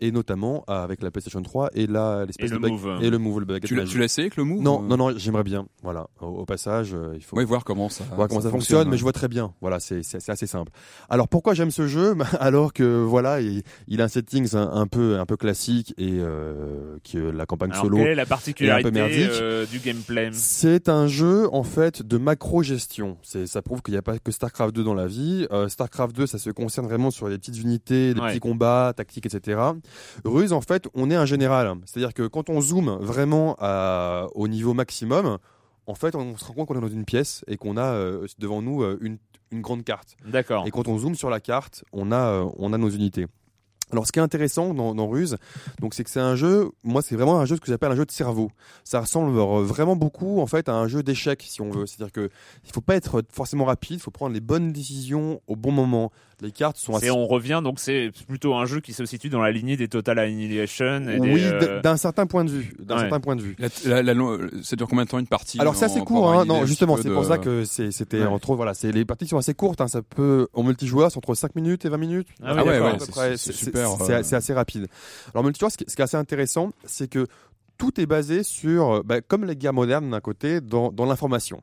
Speaker 3: et notamment avec la PlayStation 3 et la l'espèce
Speaker 1: Et
Speaker 3: de
Speaker 1: le Move.
Speaker 3: et le Move, le baguette
Speaker 4: Tu l'as tu l'as essayé avec le move
Speaker 3: Non,
Speaker 4: euh
Speaker 3: non, non, j'aimerais bien. Voilà, au, au passage, euh, il faut
Speaker 4: Ouais, voir comment ça,
Speaker 3: voir comment ça, fonctionne, mais je vois très bien. Voilà, c'est c'est c'est assez simple. Alors pourquoi j'aime ce jeu? [laughs] Alors que voilà, il, il a un settings un, un peu un peu classique et euh, que la campagne
Speaker 1: Alors,
Speaker 3: solo.
Speaker 1: quelle est la particularité
Speaker 3: merdique.
Speaker 1: euh, du gameplay?
Speaker 3: C'est un jeu en fait de macro gestion. C'est ça prouve qu'il n'y a pas que Starcraft 2 dans la vie. Euh, Starcraft 2, ça se concerne vraiment sur les petites unités, les
Speaker 1: Ouais.
Speaker 3: petits combats, tactiques, etc. Ruse, en fait, on est un général. C'est-à-dire que quand on zoome vraiment à, au niveau maximum, en fait, on se rend compte qu'on est dans une pièce et qu'on a euh, devant nous euh, une, une grande carte.
Speaker 1: D'accord.
Speaker 3: Et quand on zoome sur la carte, on a, euh, on a nos unités. Alors, ce qui est intéressant dans, dans Ruse, donc c'est que c'est un jeu. Moi, c'est vraiment un jeu ce que j'appelle un jeu de cerveau. Ça ressemble euh, vraiment beaucoup, en fait, à un jeu d'échecs, si on veut. C'est-à-dire que il faut pas être forcément rapide. Il faut prendre les bonnes décisions au bon moment. Les cartes sont assez.
Speaker 1: Et on revient donc c'est plutôt un jeu qui se situe dans la lignée des Total Annihilation et
Speaker 3: Oui,
Speaker 1: euh,
Speaker 3: d'un certain point de vue. D'un
Speaker 1: Ouais.
Speaker 3: certain point de vue.
Speaker 4: La, la, ça dure combien de temps une partie
Speaker 3: Alors c'est assez court, hein. non justement, c'est pour ça que c'était
Speaker 1: Ouais.
Speaker 3: entre voilà, c'est les parties sont assez courtes, hein. ça peut en multijoueur c'est entre 5 minutes et 20 minutes.
Speaker 1: Ah oui,
Speaker 4: Ah ouais, ouais, c'est- super,
Speaker 3: c'est
Speaker 4: euh.
Speaker 3: c'est assez rapide. Alors multijoueur, ce qui, ce qui est assez intéressant, c'est que tout est basé sur, euh, bah, comme les guerres modernes d'un côté, dans, dans l'information.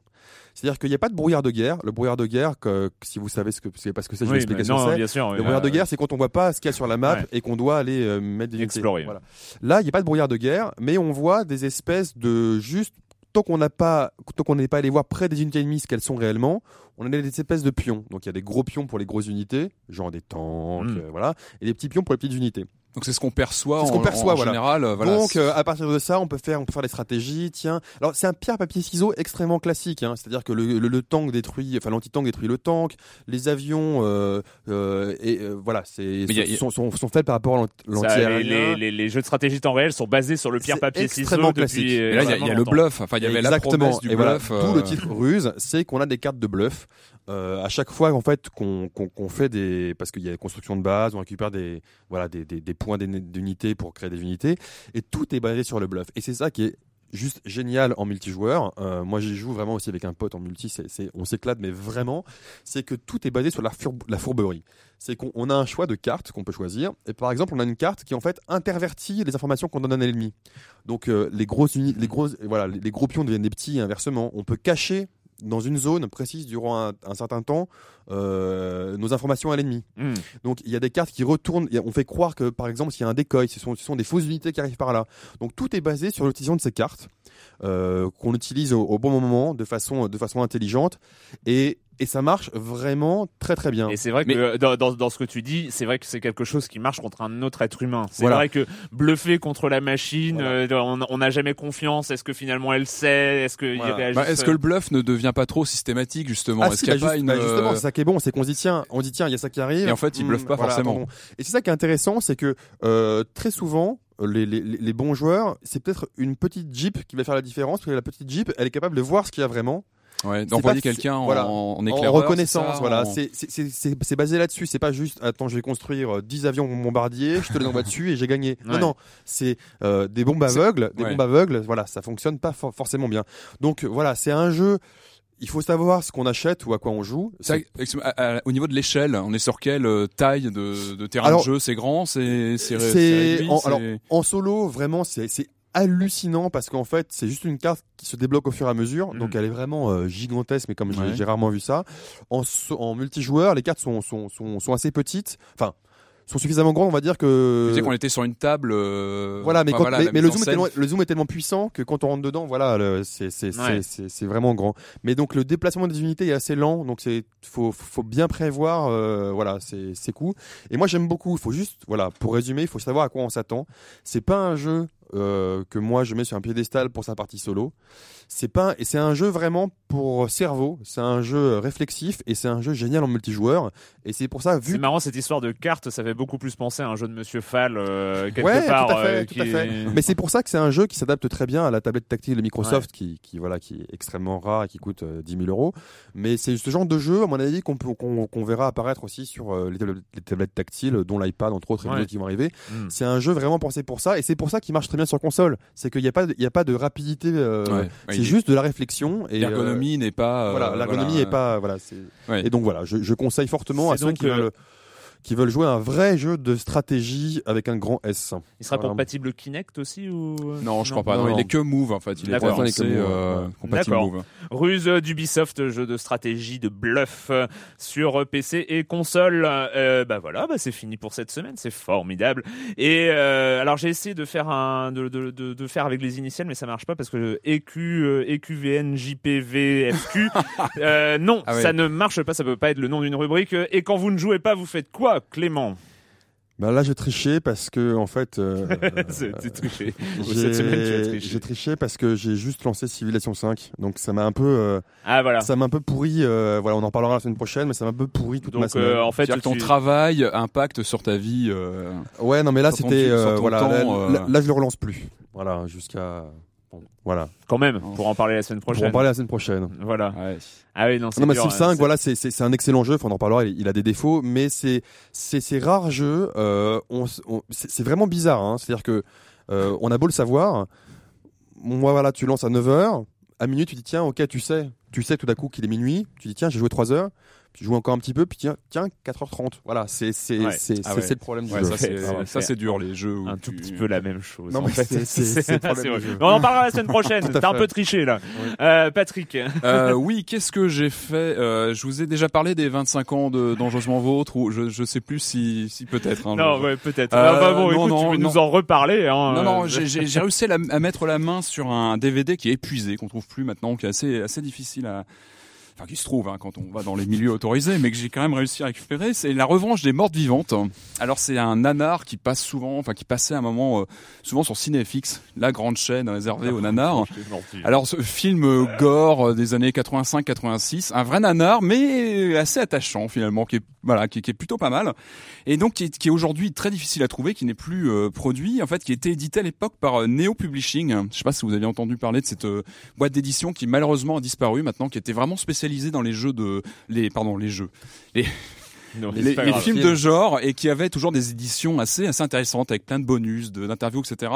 Speaker 3: C'est-à-dire qu'il n'y a pas de brouillard de guerre. Le brouillard de guerre, que, que si vous savez ce que c'est parce que c'est, je vais
Speaker 1: Oui,
Speaker 3: que
Speaker 1: non,
Speaker 3: c'est.
Speaker 1: bien sûr.
Speaker 3: Le brouillard de guerre, c'est quand on voit pas ce qu'il y a sur la map
Speaker 1: Ouais.
Speaker 3: et qu'on doit aller euh, mettre des unités.
Speaker 1: Explorer.
Speaker 3: Voilà. Là, il n'y a pas de brouillard de guerre, mais on voit des espèces de juste tant qu'on n'a pas, tant qu'on n'est pas allé voir près des unités ennemies ce qu'elles sont réellement, on a des espèces de pions. Donc il y a des gros pions pour les grosses unités, genre des tanks,
Speaker 1: Mm.
Speaker 3: euh, voilà, et des petits pions pour les petites unités.
Speaker 4: Donc c'est ce qu'on perçoit,
Speaker 3: C'est ce qu'on
Speaker 4: en-
Speaker 3: perçoit,
Speaker 4: en,
Speaker 3: voilà.
Speaker 4: général. euh, Voilà,
Speaker 3: Donc euh, à partir de ça, on peut faire, on peut faire des stratégies. Tiens, alors c'est un pierre papier ciseaux extrêmement classique. Hein. C'est-à-dire que le, le, le tank détruit, enfin l'anti-tank détruit le tank. Les avions, euh, euh, et euh, voilà, c'est
Speaker 4: a-
Speaker 3: sont, sont, sont faits par rapport à l'anti-aérien.
Speaker 1: les, les, les jeux de stratégie temps réel sont basés sur le pierre papier ciseaux
Speaker 3: extrêmement
Speaker 1: depuis
Speaker 3: classique.
Speaker 1: euh,
Speaker 4: Mais là, il y a, y le bluff. Enfin, il y avait la promesse du
Speaker 3: et voilà,
Speaker 4: bluff.
Speaker 3: D'où le
Speaker 4: euh,
Speaker 3: titre ruse, c'est qu'on a des cartes de bluff. Euh, à chaque fois en fait qu'on fait des parce qu'il y a des constructions de base, on récupère des voilà des, des, points d'uni- d'unité pour créer des unités et tout est basé sur le bluff. Et c'est ça qui est juste génial en multijoueur. Euh, moi, j'y joue vraiment aussi avec un pote en multi. On s'éclate, mais vraiment, c'est que tout est basé sur la, fourbe- la fourberie. C'est qu'on on a un choix de cartes qu'on peut choisir. Et par exemple, on a une carte qui en fait intervertit les informations qu'on donne à un ennemi. Donc euh, les grosses les grosses, voilà, les, les gros pions deviennent des petits et inversement. On peut cacher dans une zone précise durant un, un certain temps euh, nos informations à l'ennemi.
Speaker 1: Hmm.
Speaker 3: Donc il y a des cartes qui retournent. a- On fait croire que par exemple s'il y a un décoil, ce sont, ce sont des fausses unités qui arrivent par là. Donc tout est basé sur l'utilisation de ces cartes euh, qu'on utilise au, au bon moment, de façon de façon intelligente, et et ça marche vraiment très très bien.
Speaker 1: Et c'est vrai que
Speaker 4: Mais-
Speaker 1: euh, dans, dans, dans ce que tu dis, c'est vrai que c'est quelque chose qui marche contre un autre être humain. C'est
Speaker 3: Voilà.
Speaker 1: vrai que bluffer contre la machine,
Speaker 3: Voilà.
Speaker 1: euh, on on n'a jamais confiance. Est-ce que finalement elle sait? Est-ce qu'il
Speaker 3: Voilà.
Speaker 1: réagit
Speaker 4: bah, Est-ce que le bluff ne devient pas trop systématique justement?
Speaker 3: Ah
Speaker 4: Est-ce
Speaker 3: si,
Speaker 4: qu'il n'y
Speaker 3: bah,
Speaker 4: a pas
Speaker 3: juste-
Speaker 4: une
Speaker 3: bah, justement,
Speaker 4: euh,
Speaker 3: c'est ça qui est bon, c'est qu'on dit tiens, on dit tiens, il y a ça qui arrive.
Speaker 4: Et en fait, ils
Speaker 3: Hmm,
Speaker 4: bluffent pas
Speaker 3: voilà,
Speaker 4: forcément.
Speaker 3: Et c'est ça qui est intéressant, c'est que euh, très souvent. Les, les, les les bons joueurs, c'est peut-être une petite Jeep qui va faire la différence, parce que la petite Jeep, elle est capable de voir ce qu'il y a vraiment,
Speaker 4: ouais, d'envoyer quelqu'un en,
Speaker 3: voilà,
Speaker 4: en
Speaker 3: en
Speaker 4: éclaireur
Speaker 3: reconnaissance.
Speaker 4: ça,
Speaker 3: voilà,
Speaker 4: en-
Speaker 3: c'est c'est- c'est- c'est- c'est basé là-dessus. C'est pas juste, attends, je vais construire euh, 10 avions bombardiers, je te les envoie dessus et j'ai gagné.
Speaker 1: Ouais.
Speaker 3: Non, non, c'est euh, des bombes aveugles, des
Speaker 4: ouais.
Speaker 3: bombes aveugles. Voilà, ça fonctionne pas for- forcément bien. Donc euh, voilà, c'est un jeu. Il faut savoir ce qu'on achète ou à quoi on joue.
Speaker 4: Ça, au niveau de l'échelle, on est sur quelle euh, taille de, de terrain
Speaker 3: Alors,
Speaker 4: de jeu? C'est grand? C'est c'est
Speaker 3: en- En solo, vraiment, c'est hallucinant parce qu'en fait, c'est juste une carte qui se débloque au fur et à mesure. Donc, elle est vraiment euh, gigantesque, mais comme j'ai
Speaker 4: Ouais.
Speaker 3: j'ai rarement vu ça. En, en multijoueur, les cartes sont, sont, sont, sont assez petites. Enfin, sont suffisamment grandes, on va dire que.
Speaker 4: Tu disais qu'on était sur une table. euh,
Speaker 3: Voilà, mais,
Speaker 4: enfin,
Speaker 3: quand-
Speaker 4: voilà,
Speaker 3: mais, le, zoom est tellement, le zoom est tellement puissant que quand on rentre dedans, voilà, c'est
Speaker 1: Ouais.
Speaker 3: vraiment grand. Mais donc le déplacement des unités est assez lent, donc c'est faut faut bien prévoir, euh, voilà, c'est c'est cool. Et moi j'aime beaucoup. Il faut juste, voilà, pour résumer, il faut savoir à quoi on s'attend. C'est pas un jeu euh, que moi je mets sur un piédestal pour sa partie solo. C'est pas et c'est un jeu vraiment pour cerveau. C'est un jeu réflexif et c'est un jeu génial en multijoueur. Et c'est pour ça
Speaker 1: C'est
Speaker 3: vu
Speaker 1: marrant cette histoire de cartes, ça fait beaucoup plus penser à un jeu de Monsieur Fall euh, quelque
Speaker 3: Ouais,
Speaker 1: part.
Speaker 3: tout à fait,
Speaker 1: euh,
Speaker 3: tout à fait. Mais c'est pour ça que c'est un jeu qui s'adapte très bien à la tablette tactile de Microsoft, qui, qui voilà, qui est extrêmement rare et qui coûte euh, 10 000 euros. Mais c'est ce genre de jeu, à mon avis, qu'on peut- qu'on qu'on verra apparaître aussi sur euh, les, tablettes, les tablettes tactiles, dont l'iPad entre autres, et les
Speaker 1: Ouais.
Speaker 3: qui vont arriver.
Speaker 1: Hmm.
Speaker 3: C'est un jeu vraiment pensé pour ça, et c'est pour ça qu'il marche très bien sur console. C'est qu'il n'y a pas, de- il y a pas de rapidité. euh,
Speaker 4: Ouais, ouais,
Speaker 3: c'est
Speaker 4: il-
Speaker 3: juste de la réflexion. Et euh,
Speaker 4: L'ergonomie n'est pas. euh,
Speaker 3: voilà, l'ergonomie
Speaker 4: voilà,
Speaker 3: est pas, voilà. c'est-
Speaker 4: Ouais.
Speaker 3: Et donc voilà, je, je conseille fortement à ceux qui veulent
Speaker 1: euh,
Speaker 3: qui veulent jouer un vrai jeu de stratégie avec un grand S.
Speaker 1: Il sera
Speaker 3: Voilà.
Speaker 1: compatible Kinect aussi ou
Speaker 4: Non, je crois pas.
Speaker 3: Non,
Speaker 4: Non,
Speaker 3: non.
Speaker 4: il est que Move en fait. Il est
Speaker 3: Move,
Speaker 4: euh, compatible. Move.
Speaker 1: Ruse d'Ubisoft, jeu de stratégie, de bluff sur PC et console. Euh, bah voilà, bah c'est fini pour cette semaine, c'est formidable. Et euh, alors j'ai essayé de faire un, de, de, de, de faire avec les initiales, mais ça marche pas parce que EQ, euh, EQVN, JPV, FQ, [laughs] euh, non,
Speaker 4: Ah ouais.
Speaker 1: ça ne marche pas, ça peut pas être le nom d'une rubrique. Et quand vous ne jouez pas, vous faites quoi, Clément
Speaker 3: Bah là, j'ai triché parce que en fait, euh,
Speaker 1: C'est c'est triché.
Speaker 3: j'ai-
Speaker 1: Cette semaine, tu as triché.
Speaker 3: j'ai triché parce que j'ai juste lancé Civilization 5, donc ça m'a un peu, euh,
Speaker 1: Ah voilà.
Speaker 3: ça m'a un peu pourri. euh, voilà, on en parlera la semaine prochaine, mais ça m'a un peu pourri toute ma
Speaker 1: Donc
Speaker 3: semaine.
Speaker 1: euh, en fait,
Speaker 4: que ton
Speaker 1: tu-
Speaker 4: travail impacte sur ta vie. euh,
Speaker 3: Ouais, non, mais là, c'était, euh, voilà,
Speaker 4: temps,
Speaker 3: là,
Speaker 4: euh.
Speaker 3: là, là, je le relance plus. Voilà, jusqu'à, voilà,
Speaker 1: quand même, pour en parler la semaine
Speaker 3: pour
Speaker 1: prochaine.
Speaker 3: en parler la semaine prochaine.
Speaker 1: Voilà.
Speaker 4: ouais.
Speaker 1: Ah oui, non, c'est
Speaker 3: Non, mais
Speaker 1: dur,
Speaker 3: Civ
Speaker 1: hein,
Speaker 3: 5,
Speaker 1: c'est-
Speaker 3: voilà, c'est c'est c'est un excellent jeu. Enfin, on en parlera. Il, il a des défauts, mais c'est c'est ces rares jeux. Euh, on, s- on- c'est c'est vraiment bizarre. Hein, C'est-à-dire que euh, on a beau le savoir. Moi, voilà, tu lances à 9 h À minuit, tu dis tiens, ok, tu sais, tu sais tout d'un coup qu'il est minuit. Tu dis tiens, j'ai joué 3 heures. Tu joues encore un petit peu, puis tiens, tiens 4h30. Voilà, c'est c'est
Speaker 1: Ouais.
Speaker 3: c'est
Speaker 4: Ah
Speaker 3: c'est-
Speaker 4: ouais.
Speaker 3: c'est le problème du
Speaker 4: Ouais,
Speaker 3: jeu.
Speaker 4: ça c'est dur les jeux. où
Speaker 1: un
Speaker 4: tu-
Speaker 1: tout petit peu la même chose.
Speaker 3: Non,
Speaker 1: en
Speaker 3: mais
Speaker 1: fait.
Speaker 3: c'est-.
Speaker 1: On en parlera la semaine prochaine. [laughs] T'as un peu triché là.
Speaker 3: Oui.
Speaker 1: Euh, Patrick.
Speaker 4: Euh, oui, qu'est-ce que j'ai fait Euh, Je vous ai déjà parlé des 25 ans de Dangereusement Vôtre ou je je sais plus si si peut-être. hein,
Speaker 1: Non,
Speaker 4: je-
Speaker 1: ouais, peut-être.
Speaker 4: Euh,
Speaker 1: Enfin bon, écoute,
Speaker 4: non,
Speaker 1: tu veux
Speaker 4: non.
Speaker 1: nous en reparler. Hein,
Speaker 4: Non, non,
Speaker 1: euh,
Speaker 4: j'ai- réussi à mettre la main sur un DVD qui est épuisé, qu'on trouve plus maintenant, qui est assez, assez difficile à, enfin, qui se trouve hein, quand on va dans les milieux autorisés, mais que j'ai quand même réussi à récupérer. C'est La Revanche des Mortes Vivantes. Alors c'est un nanar qui passe souvent, enfin qui passait à un moment, euh, souvent sur Cinéfix, la grande chaîne réservée aux nanars. [laughs] Alors ce film euh, gore euh, des années 85-86, un vrai nanar, mais assez attachant finalement, qui est voilà, qui, qui est plutôt pas mal, et donc qui est, qui est aujourd'hui très difficile à trouver, qui n'est plus euh, produit, en fait, qui était édité à l'époque par Neo Publishing. Je sais pas si vous aviez entendu parler de cette euh, boîte d'édition qui malheureusement a disparu maintenant, qui était vraiment spécialisée dans les jeux de les pardon les jeux
Speaker 1: Non,
Speaker 4: les, films de genre et qui avait toujours des éditions assez assez intéressantes avec plein de bonus, de- d'interviews, etc.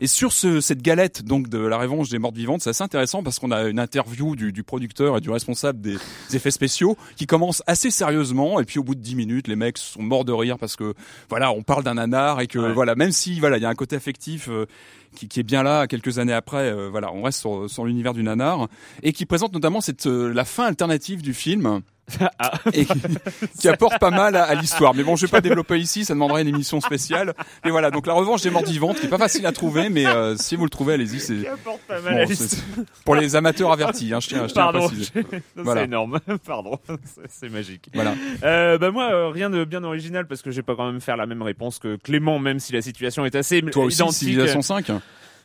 Speaker 4: Et sur ce, cette galette donc de la revanche des mortes vivantes, c'est assez intéressant parce qu'on a une interview du, du producteur et du responsable des, des effets spéciaux qui commence assez sérieusement et puis au bout de 10 minutes, les mecs sont morts de rire parce que voilà, on parle d'un nanar et que
Speaker 1: Ouais.
Speaker 4: voilà, même si voilà, il y a un côté affectif. euh, qui, qui est bien là quelques années après, euh, voilà, on reste sur, sur l'univers du nanar et qui présente notamment cette euh, la fin alternative du film [laughs]
Speaker 1: Ah.
Speaker 4: et qui, qui apporte pas mal à, à l'histoire. Mais bon, je vais pas développer ici, ça demanderait une émission spéciale. Mais voilà, donc la revanche des morts vivantes, qui est pas facile à trouver, mais euh, si vous le trouvez, allez-y. C'est
Speaker 1: Qui apporte pas mal
Speaker 4: bon,
Speaker 1: à
Speaker 4: pour les amateurs avertis. Hein, je tiens, je tiens à
Speaker 1: Pardon,
Speaker 4: préciser.
Speaker 1: c'est énorme. [laughs] Pardon, C'est- magique.
Speaker 4: Voilà.
Speaker 1: Euh, bah moi, euh, rien de bien original parce que j'ai pas quand même faire la même réponse que Clément, même si la situation est assez
Speaker 4: Toi aussi,
Speaker 1: identique.
Speaker 4: Civilization 5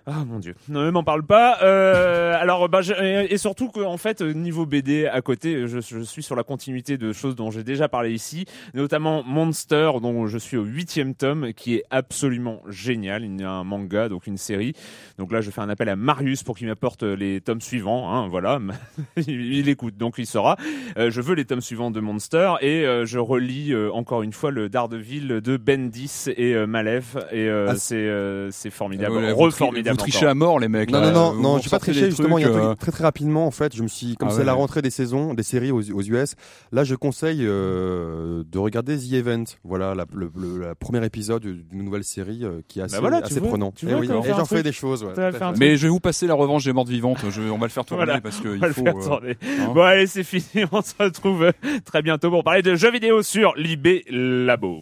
Speaker 1: Ah mon dieu, ne m'en parle pas. Euh, alors, bah, je- et surtout qu'en fait, niveau BD à côté, je, je suis sur la continuité de choses dont j'ai déjà parlé ici, notamment Monster, dont je suis au huitième tome, qui est absolument génial. Il y a un manga, donc une série. Donc là, je fais un appel à Marius pour qu'il m'apporte les tomes suivants. Hein, voilà, [laughs] il, il écoute, donc il saura. Euh, je veux les tomes suivants de Monster et euh, je relis euh, encore une fois le Daredevil de Bendis et euh, Malev et euh,
Speaker 3: Ah,
Speaker 1: c'est euh, c'est formidable,
Speaker 4: Ouais,
Speaker 1: re
Speaker 4: vous, tri-
Speaker 1: formidable
Speaker 4: vous trichez
Speaker 1: encore.
Speaker 4: à mort, les mecs.
Speaker 3: Non,
Speaker 4: là.
Speaker 3: non, non, non, j'ai pas triché, justement, il y a un truc très très rapidement, en fait, je me suis, comme
Speaker 4: Ah
Speaker 3: c'est
Speaker 4: ouais.
Speaker 3: la rentrée des saisons, des séries aux, aux US, là, je conseille euh, de regarder The Event, voilà, la, le, le- la premier épisode d'une nouvelle série euh, qui est assez,
Speaker 1: Bah voilà,
Speaker 3: assez
Speaker 1: vois,
Speaker 3: prenant. Eh oui, et j'en fais des choses, ouais.
Speaker 4: Mais je vais vous passer la revanche des mortes vivantes. Je, on va le faire [laughs] tourner
Speaker 1: Voilà.
Speaker 4: parce qu'il faut. euh, hein.
Speaker 1: Bon allez, c'est fini. On [laughs] se retrouve très bientôt pour parler de jeux vidéo sur Libé Labo.